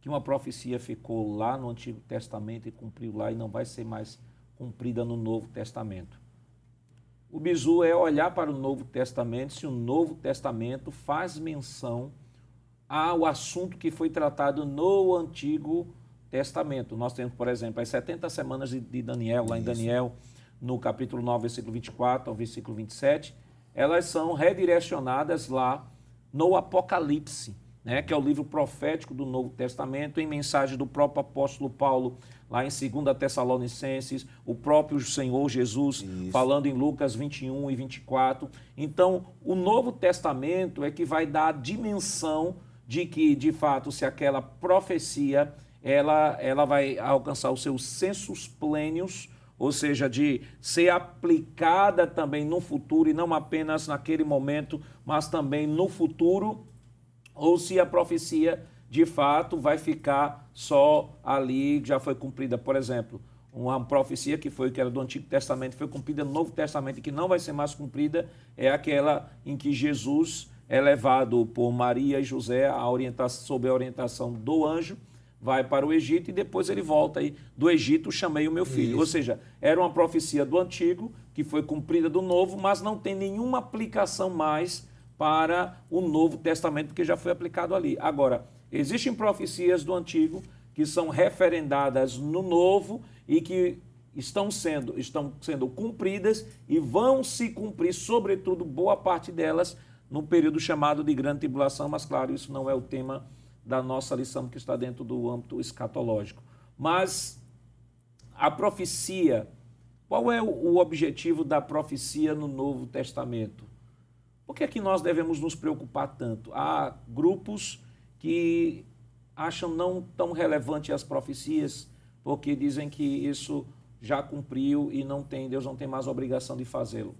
que uma profecia ficou lá no Antigo Testamento e cumpriu lá e não vai ser mais cumprida no Novo Testamento? O bizu é olhar para o Novo Testamento se o Novo Testamento faz menção ao assunto que foi tratado no Antigo Testamento. Nós temos, por exemplo, as 70 semanas de Daniel, lá em Daniel, no capítulo 9, versículo 24 ao versículo 27, elas são redirecionadas lá no Apocalipse, né, que é o livro profético do Novo Testamento, em mensagem do próprio apóstolo Paulo lá em 2 Tessalonicenses, o próprio Senhor Jesus Isso. falando em Lucas 21 e 24. Então, o Novo Testamento é que vai dar a dimensão de que, de fato, se aquela profecia ela, ela vai alcançar os seus censos plênios ou seja, de ser aplicada também no futuro e não apenas naquele momento, mas também no futuro, ou se a profecia de fato vai ficar só ali, já foi cumprida. Por exemplo, uma profecia que foi que era do Antigo Testamento, foi cumprida no Novo Testamento e que não vai ser mais cumprida, é aquela em que Jesus é levado por Maria e José a orientação, sob a orientação do anjo vai para o Egito e depois ele volta aí do Egito, chamei o meu filho. Isso. Ou seja, era uma profecia do antigo que foi cumprida do novo, mas não tem nenhuma aplicação mais para o Novo Testamento porque já foi aplicado ali. Agora, existem profecias do antigo que são referendadas no novo e que estão sendo, estão sendo cumpridas e vão se cumprir, sobretudo boa parte delas, no período chamado de grande tribulação, mas claro, isso não é o tema da nossa lição que está dentro do âmbito escatológico. Mas a profecia, qual é o objetivo da profecia no Novo Testamento? Por que é que nós devemos nos preocupar tanto? Há grupos que acham não tão relevante as profecias, porque dizem que isso já cumpriu e não tem, Deus não tem mais obrigação de fazê-lo.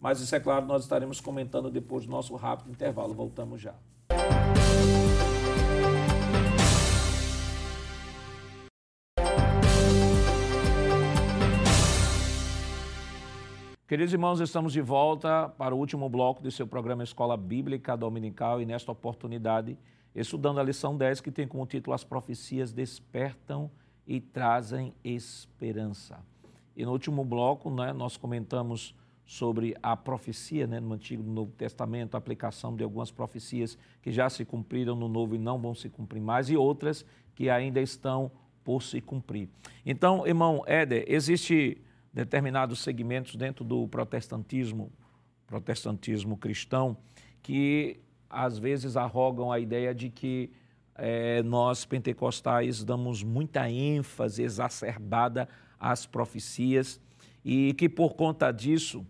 Mas isso é claro, nós estaremos comentando depois do nosso rápido intervalo. Voltamos já. Queridos irmãos, estamos de volta para o último bloco do seu programa Escola Bíblica Dominical e nesta oportunidade, estudando a lição 10, que tem como título As profecias despertam e trazem esperança. E no último bloco, né, nós comentamos sobre a profecia né, no Antigo e no Novo Testamento, a aplicação de algumas profecias que já se cumpriram no Novo e não vão se cumprir mais, e outras que ainda estão por se cumprir. Então, irmão Éder, existe determinados segmentos dentro do protestantismo, protestantismo cristão, que às vezes arrogam a ideia de que é, nós pentecostais damos muita ênfase exacerbada às profecias e que por conta disso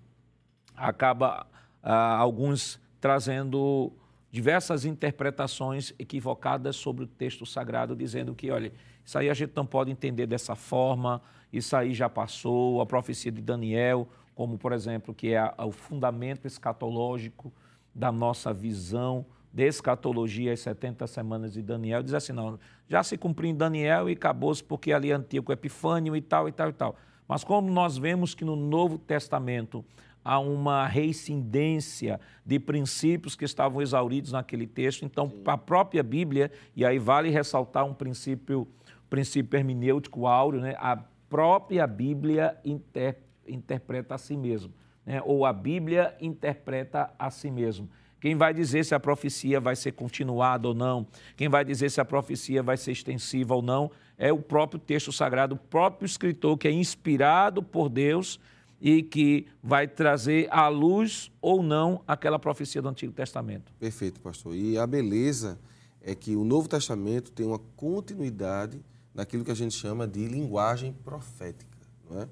acaba ah, alguns trazendo diversas interpretações equivocadas sobre o texto sagrado, dizendo que, olha, isso aí a gente não pode entender dessa forma, isso aí já passou, a profecia de Daniel, como por exemplo, que é o fundamento escatológico da nossa visão de escatologia, as 70 semanas de Daniel, diz assim, não, já se cumpriu em Daniel e acabou-se porque ali é antigo Epifânio e tal, e tal, e tal. Mas como nós vemos que no Novo Testamento há uma reincidência de princípios que estavam exauridos naquele texto, então a própria Bíblia, e aí vale ressaltar um princípio, princípio hermenêutico áureo, né? a própria Bíblia inter, interpreta a si mesmo, né? ou a Bíblia interpreta a si mesmo. Quem vai dizer se a profecia vai ser continuada ou não, quem vai dizer se a profecia vai ser extensiva ou não, é o próprio texto sagrado, o próprio escritor que é inspirado por Deus e que vai trazer à luz ou não aquela profecia do Antigo Testamento. Perfeito, pastor. E a beleza é que o Novo Testamento tem uma continuidade naquilo que a gente chama de linguagem profética. Não é?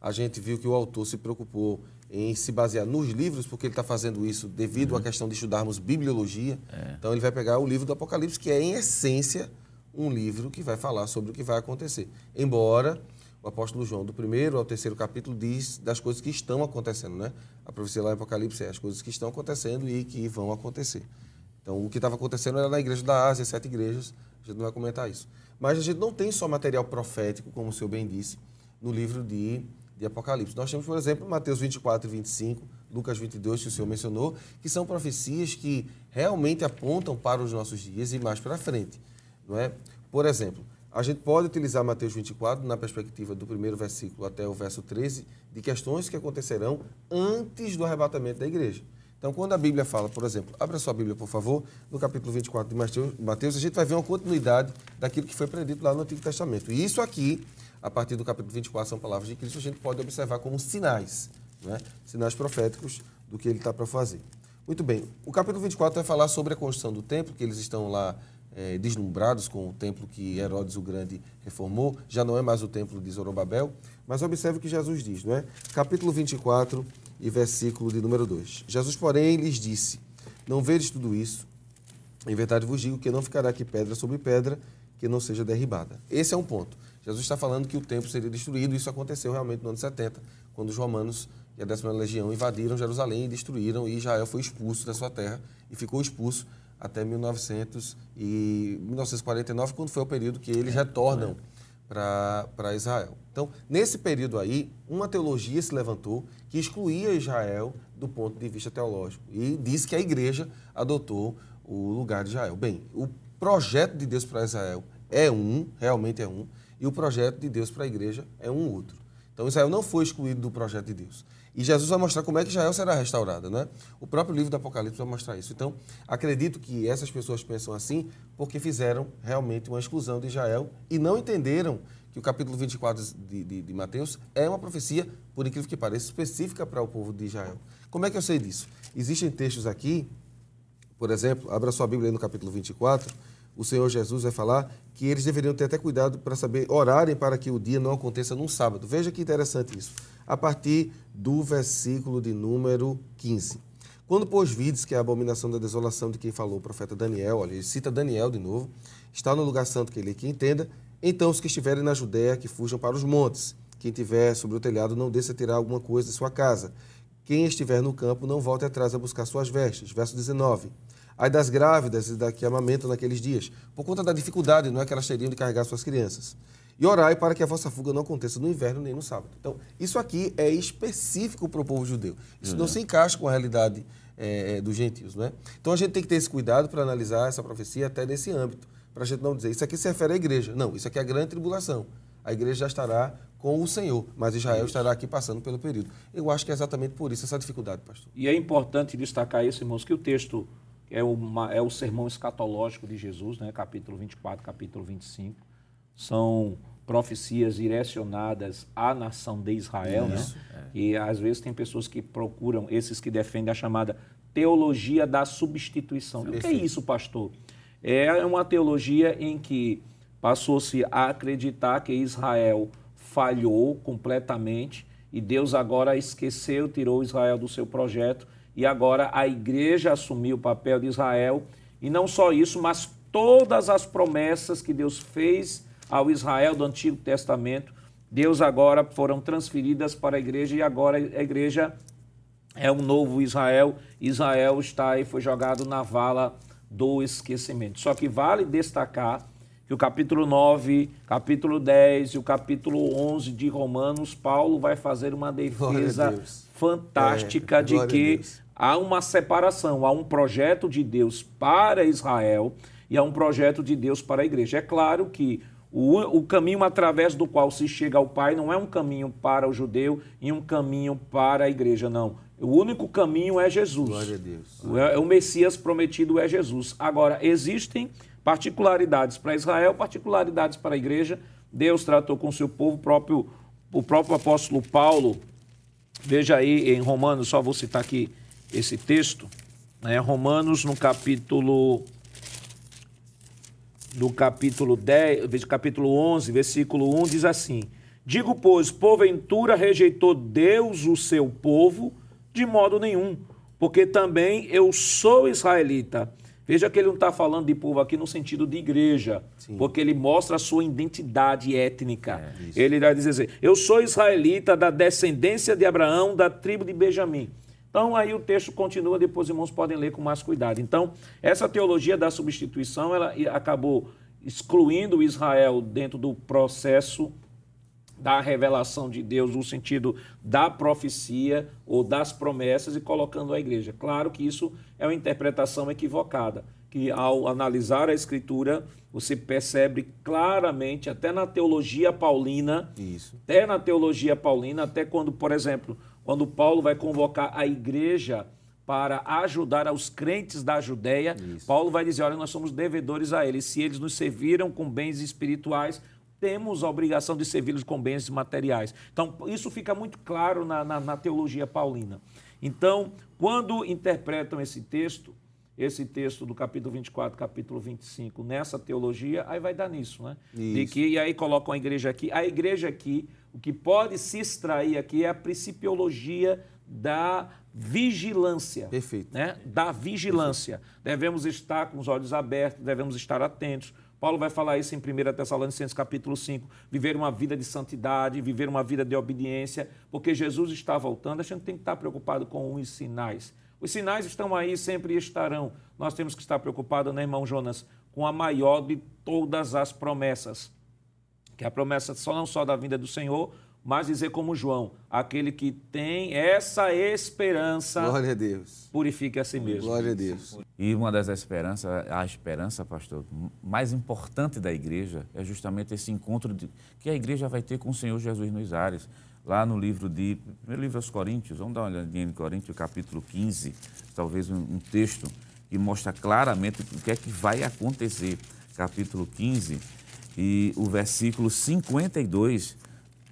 A gente viu que o autor se preocupou em se basear nos livros, porque ele está fazendo isso devido uhum. à questão de estudarmos bibliologia. É. Então, ele vai pegar o livro do Apocalipse, que é, em essência, um livro que vai falar sobre o que vai acontecer. Embora o apóstolo João, do primeiro ao terceiro capítulo, diz das coisas que estão acontecendo. Né? A profecia lá em Apocalipse é as coisas que estão acontecendo e que vão acontecer. Então, o que estava acontecendo era na igreja da Ásia, sete igrejas, a gente não vai comentar isso. Mas a gente não tem só material profético, como o senhor bem disse, no livro de, de Apocalipse. Nós temos, por exemplo, Mateus 24 e 25, Lucas 22, que o senhor mencionou, que são profecias que realmente apontam para os nossos dias e mais para frente. Não é? Por exemplo, a gente pode utilizar Mateus 24 na perspectiva do primeiro versículo até o verso 13, de questões que acontecerão antes do arrebatamento da igreja. Então, quando a Bíblia fala, por exemplo, abra sua Bíblia, por favor, no capítulo 24 de Mateus, a gente vai ver uma continuidade daquilo que foi predito lá no Antigo Testamento. E isso aqui, a partir do capítulo 24, são palavras de Cristo, a gente pode observar como sinais, né? sinais proféticos do que ele está para fazer. Muito bem, o capítulo 24 vai falar sobre a construção do templo, que eles estão lá é, deslumbrados com o templo que Herodes o Grande reformou, já não é mais o templo de Zorobabel, mas observe o que Jesus diz, não é? Capítulo 24, e versículo de número 2. Jesus, porém, lhes disse: Não vedes tudo isso? Em verdade vos digo que não ficará aqui pedra sobre pedra que não seja derribada. Esse é um ponto. Jesus está falando que o templo seria destruído, e isso aconteceu realmente no ano 70, quando os romanos e a décima legião invadiram Jerusalém e destruíram, e Israel foi expulso da sua terra e ficou expulso até 1900 e 1949, quando foi o período que eles retornam para Israel. Então, nesse período aí, uma teologia se levantou que excluía Israel do ponto de vista teológico e disse que a igreja adotou o lugar de Israel. Bem, o projeto de Deus para Israel é um, realmente é um, e o projeto de Deus para a igreja é um outro. Então, Israel não foi excluído do projeto de Deus. E Jesus vai mostrar como é que Israel será restaurada, né? O próprio livro do Apocalipse vai mostrar isso. Então, acredito que essas pessoas pensam assim porque fizeram realmente uma exclusão de Israel e não entenderam que o capítulo 24 de, de, de Mateus é uma profecia, por incrível que pareça, específica para o povo de Israel. Como é que eu sei disso? Existem textos aqui, por exemplo, abra sua Bíblia aí no capítulo 24, o Senhor Jesus vai falar que eles deveriam ter até cuidado para saber orarem para que o dia não aconteça num sábado. Veja que interessante isso. A partir do versículo de número 15. Quando, pois, vides que a abominação da desolação de quem falou o profeta Daniel, olha, ele cita Daniel de novo, está no lugar santo que ele que entenda, então os que estiverem na Judéia que fujam para os montes. Quem tiver sobre o telhado não desça tirar alguma coisa de sua casa. Quem estiver no campo não volte atrás a buscar suas vestes. Verso 19. Ai das grávidas e da que amamentam naqueles dias, por conta da dificuldade não é que elas teriam de carregar suas crianças. E orai para que a vossa fuga não aconteça no inverno nem no sábado. Então, isso aqui é específico para o povo judeu. Isso uhum. não se encaixa com a realidade é, dos gentios. Né? Então, a gente tem que ter esse cuidado para analisar essa profecia até nesse âmbito, para a gente não dizer isso aqui se refere à igreja. Não, isso aqui é a grande tribulação. A igreja já estará com o Senhor, mas Israel isso. estará aqui passando pelo período. Eu acho que é exatamente por isso essa dificuldade, pastor. E é importante destacar isso, irmãos, que o texto é, uma, é o sermão escatológico de Jesus, né? capítulo 24, capítulo 25. São profecias direcionadas à nação de Israel, né? Isso, né? É. E às vezes tem pessoas que procuram, esses que defendem a chamada teologia da substituição. o que é isso, pastor? É uma teologia em que passou-se a acreditar que Israel falhou completamente e Deus agora esqueceu, tirou Israel do seu projeto e agora a igreja assumiu o papel de Israel. E não só isso, mas todas as promessas que Deus fez ao Israel do Antigo Testamento, Deus agora foram transferidas para a igreja e agora a igreja é um novo Israel. Israel está e foi jogado na vala do esquecimento. Só que vale destacar que o capítulo 9, capítulo 10 e o capítulo 11 de Romanos, Paulo vai fazer uma defesa fantástica é, de que há uma separação, há um projeto de Deus para Israel e há um projeto de Deus para a igreja. É claro que o, o, caminho através do qual se chega ao Pai não é um caminho para o judeu e um caminho para a igreja, não. O único caminho é Jesus. Glória a Deus. O, é, o Messias prometido é Jesus. Agora, existem particularidades para Israel, particularidades para a igreja. Deus tratou com o seu povo, próprio, o próprio apóstolo Paulo. Veja aí em Romanos, só vou citar aqui esse texto, né? Romanos no capítulo no capítulo 10, capítulo 11, versículo 1 diz assim: Digo, pois, porventura rejeitou Deus o seu povo? De modo nenhum, porque também eu sou israelita. Veja que ele não está falando de povo aqui no sentido de igreja, Sim. porque ele mostra a sua identidade étnica. É, ele vai dizer assim, eu sou israelita da descendência de Abraão, da tribo de Benjamim. Então, aí o texto continua, depois os irmãos podem ler com mais cuidado. Então, essa teologia da substituição, ela acabou excluindo Israel dentro do processo da revelação de Deus, no sentido da profecia ou das promessas, e colocando a igreja. Claro que isso é uma interpretação equivocada, que ao analisar a Escritura, você percebe claramente, até na teologia paulina, isso. até na teologia paulina, até quando, por exemplo, quando Paulo vai convocar a igreja para ajudar aos crentes da Judéia, Isso. Paulo vai dizer: olha, nós somos devedores a eles. Se eles nos serviram com bens espirituais, temos a obrigação de servi-los com bens materiais. Então, isso fica muito claro na, na, na, teologia paulina. Então, quando interpretam esse texto, esse texto do capítulo 24, capítulo 25, nessa teologia, aí vai dar nisso, né? Isso. De que, e aí colocam a igreja aqui. A igreja aqui o que pode se extrair aqui é a principiologia da vigilância. Perfeito. Né? Da vigilância. Perfeito. Devemos estar com os olhos abertos, devemos estar atentos, Paulo vai falar isso em 1 Tessalonicenses capítulo 5. Viver uma vida de santidade, viver uma vida de obediência, porque Jesus está voltando. A gente tem que estar preocupado com os sinais. Os sinais estão aí, sempre estarão. Nós temos que estar preocupados, né, irmão Jonas, com a maior de todas as promessas. Que é a promessa só não só da vinda do Senhor, mas dizer como João, aquele que tem essa esperança, Glória a Deus. purifique a si mesmo. Glória a Deus. E uma das esperanças, a esperança, pastor, mais importante da igreja é justamente esse encontro de, que a igreja vai ter com o Senhor Jesus nos ares. Lá no livro de, primeiro livro aos Coríntios, vamos dar uma olhadinha em Coríntios, capítulo 15, talvez um, um texto que mostra claramente o que é que vai acontecer. Capítulo 15 e o versículo 52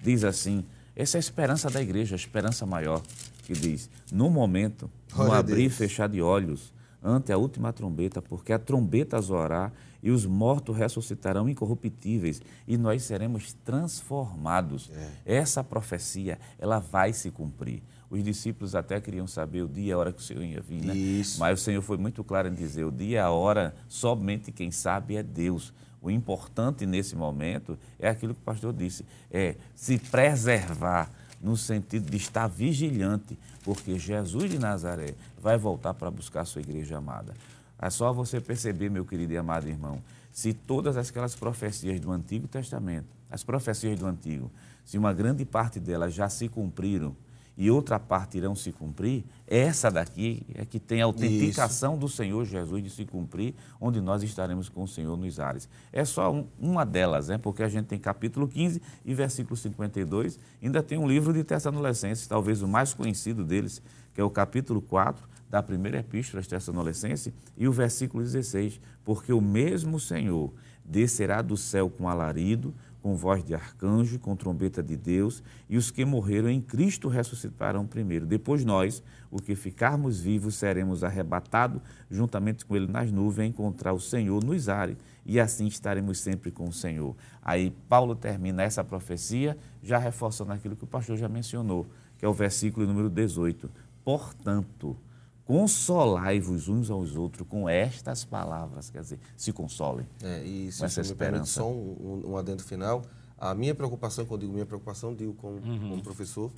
diz assim: essa é a esperança da igreja, a esperança maior, que diz: no momento, no Glória a abrir e fechar de olhos, ante a última trombeta, porque a trombeta zoará e os mortos ressuscitarão incorruptíveis e nós seremos transformados. É. Essa profecia, ela vai se cumprir. Os discípulos até queriam saber o dia e a hora que o Senhor ia vir, né? Isso. Mas o Senhor foi muito claro em dizer: o dia e a hora, somente quem sabe é Deus. O importante nesse momento é aquilo que o pastor disse: é se preservar no sentido de estar vigilante, porque Jesus de Nazaré vai voltar para buscar a sua igreja amada. É só você perceber, meu querido e amado irmão, se todas aquelas profecias do Antigo Testamento, as profecias do Antigo, se uma grande parte delas já se cumpriram e outra parte irão se cumprir, essa daqui é que tem a autenticação do Senhor Jesus de se cumprir, onde nós estaremos com o Senhor nos ares. É só um- uma delas, né? porque a gente tem capítulo 15 e versículo 52, ainda tem um livro de Tessalonicenses, talvez o mais conhecido deles, que é o capítulo 4 da primeira epístola aos Tessalonicenses e o versículo 16, porque o mesmo Senhor descerá do céu com alarido, com voz de arcanjo, com trombeta de Deus, e os que morreram em Cristo ressuscitarão primeiro. Depois nós, o que ficarmos vivos, seremos arrebatados juntamente com ele nas nuvens, encontrar o Senhor nos ares, e assim estaremos sempre com o Senhor. Aí Paulo termina essa profecia, já reforçando aquilo que o pastor já mencionou, que é o versículo número 18. Portanto, consolai-vos uns aos outros com estas palavras, quer dizer, se consolem. É, e se Com essa esperança. só um, um, adendo final, a minha preocupação, quando digo minha preocupação, digo como, como professor,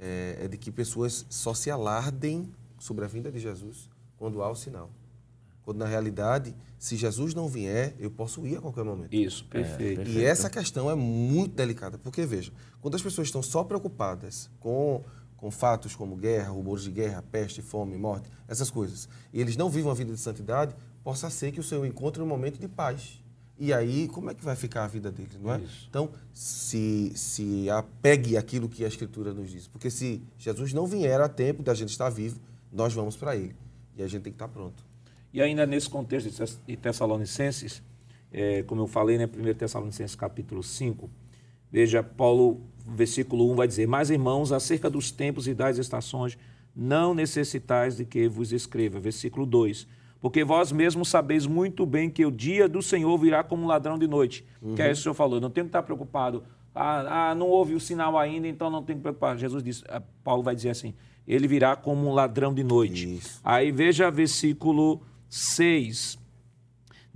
é, é de que pessoas só se alardem sobre a vinda de Jesus quando há o sinal. Quando, na realidade, se Jesus não vier, eu posso ir a qualquer momento. Isso, perfeito. E essa questão é muito delicada, porque veja, quando as pessoas estão só preocupadas com, com fatos como guerra, rumores de guerra, peste, fome, morte, essas coisas, e eles não vivem uma vida de santidade, possa ser que o Senhor encontre um momento de paz. E aí, como é que vai ficar a vida deles, não é? Isso. Então, se, se apegue àquilo que a Escritura nos diz. Porque se Jesus não vier a tempo da gente estar vivo, nós vamos para Ele. E a gente tem que estar pronto. E ainda nesse contexto de Tessalonicenses, é, como eu falei, né, 1 Tessalonicenses capítulo 5, veja, Paulo, versículo 1 vai dizer, Mas irmãos, acerca dos tempos e das estações, não necessitais de que vos escreva. Versículo 2, porque vós mesmos sabeis muito bem que o dia do Senhor virá como um ladrão de noite. Que é isso que o senhor falou, não tem que estar preocupado. Ah, ah, não houve o sinal ainda, então não tem que preocupar. Jesus disse, ah, Paulo vai dizer assim, ele virá como um ladrão de noite. Isso. Aí veja versículo 6.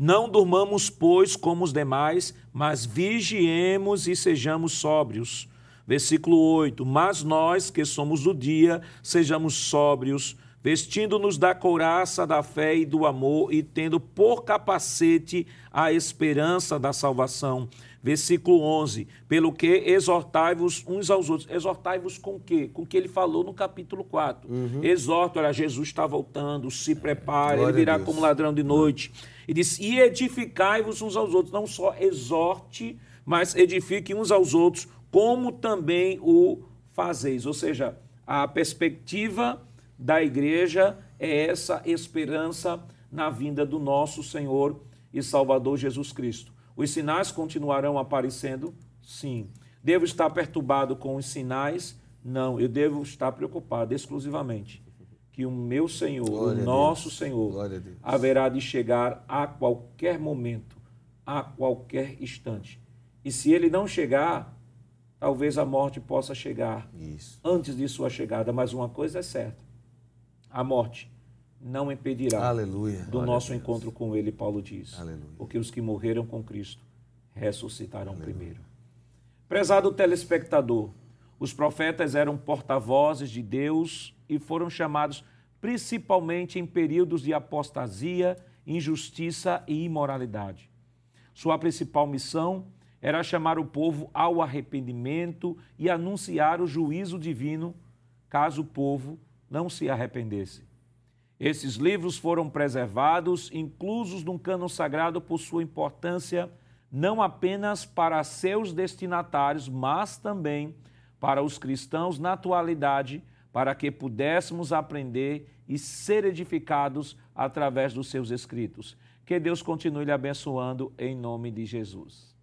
Não durmamos, pois, como os demais, mas vigiemos e sejamos sóbrios. Versículo 8. Mas nós, que somos do dia, sejamos sóbrios, vestindo-nos da couraça da fé e do amor, e tendo por capacete a esperança da salvação. Versículo 11. Pelo que exortai-vos uns aos outros. Exortai-vos com o quê? Com o que ele falou no capítulo 4. Exorta, olha, Jesus está voltando, se prepare, Glória ele virá como ladrão de noite. E diz: E edificai-vos uns aos outros. Não só exorte, mas edifique uns aos outros, como também o fazeis. Ou seja, a perspectiva da igreja é essa esperança na vinda do nosso Senhor e Salvador Jesus Cristo. Os sinais continuarão aparecendo? Sim. Devo estar perturbado com os sinais? Não. Eu devo estar preocupado exclusivamente que o meu Senhor, Glória o nosso. Senhor, haverá de chegar a qualquer momento, a qualquer instante. E se ele não chegar, talvez a morte possa chegar Isso. antes de sua chegada, mas uma coisa é certa: a morte não impedirá Aleluia. do Glória nosso encontro com Ele, Paulo diz. Aleluia. Porque os que morreram com Cristo ressuscitarão primeiro. Prezado telespectador, os profetas eram porta-vozes de Deus e foram chamados principalmente em períodos de apostasia, injustiça e imoralidade. Sua principal missão era chamar o povo ao arrependimento e anunciar o juízo divino caso o povo não se arrependesse. Esses livros foram preservados, inclusos num cano sagrado por sua importância não apenas para seus destinatários, mas também para os cristãos na atualidade, para que pudéssemos aprender e ser edificados através dos seus escritos. Que Deus continue lhe abençoando em nome de Jesus.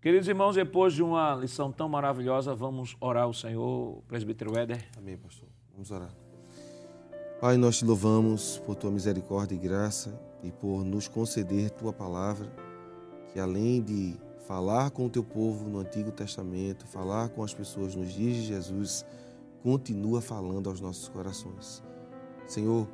Queridos irmãos, depois de uma lição tão maravilhosa, vamos orar ao Senhor, presbítero Éder. Amém, pastor. Vamos orar. Pai, nós te louvamos por tua misericórdia e graça e por nos conceder tua palavra, que além de falar com o teu povo no Antigo Testamento, falar com as pessoas nos dias de Jesus, continua falando aos nossos corações. Senhor,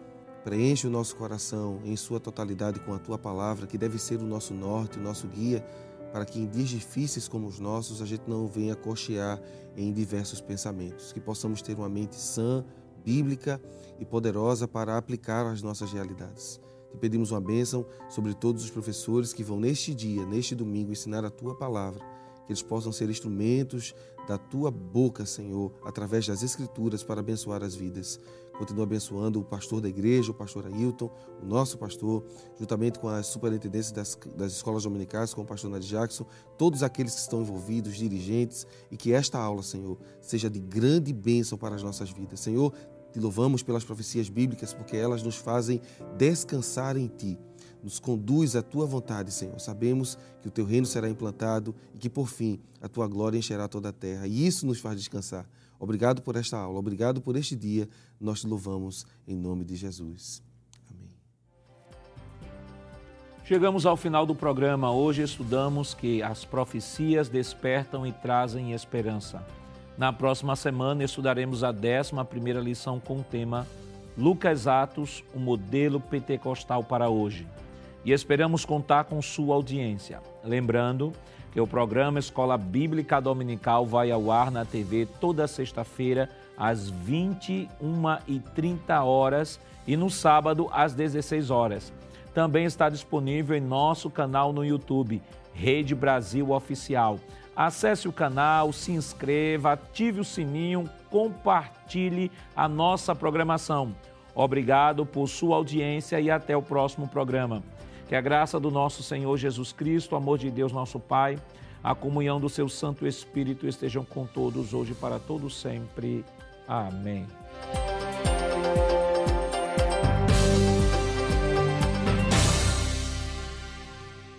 preenche o nosso coração em sua totalidade com a tua palavra, que deve ser o nosso norte, o nosso guia, para que em dias difíceis como os nossos a gente não venha cochear em diversos pensamentos, que possamos ter uma mente sã, bíblica e poderosa para aplicar às nossas realidades. Te pedimos uma bênção sobre todos os professores que vão neste dia, neste domingo, ensinar a tua palavra, que eles possam ser instrumentos da tua boca, Senhor, através das Escrituras para abençoar as vidas. Continua abençoando o pastor da igreja, o pastor Ailton, o nosso pastor, juntamente com a superintendência das, das escolas dominicais, com o pastor Nadir Jackson, todos aqueles que estão envolvidos, dirigentes, e que esta aula, Senhor, seja de grande bênção para as nossas vidas. Senhor, te louvamos pelas profecias bíblicas, porque elas nos fazem descansar em Ti. Nos conduz à Tua vontade, Senhor. Sabemos que o Teu reino será implantado e que, por fim, a Tua glória encherá toda a terra. E isso nos faz descansar. Obrigado por esta aula, obrigado por este dia. Nós te louvamos em nome de Jesus. Amém. Chegamos ao final do programa. Hoje estudamos que as profecias despertam e trazem esperança. Na próxima semana estudaremos a 11 lição com o tema Lucas Atos, o modelo pentecostal para hoje. E esperamos contar com sua audiência. Lembrando que o programa Escola Bíblica Dominical vai ao ar na TV toda sexta-feira às 21h30 horas e no sábado às 16 horas. Também está disponível em nosso canal no YouTube, Rede Brasil Oficial. Acesse o canal, se inscreva, ative o sininho, compartilhe a nossa programação. Obrigado por sua audiência e até o próximo programa. Que a graça do nosso Senhor Jesus Cristo, o amor de Deus, nosso Pai, a comunhão do seu Santo Espírito estejam com todos hoje para todos sempre. Amém.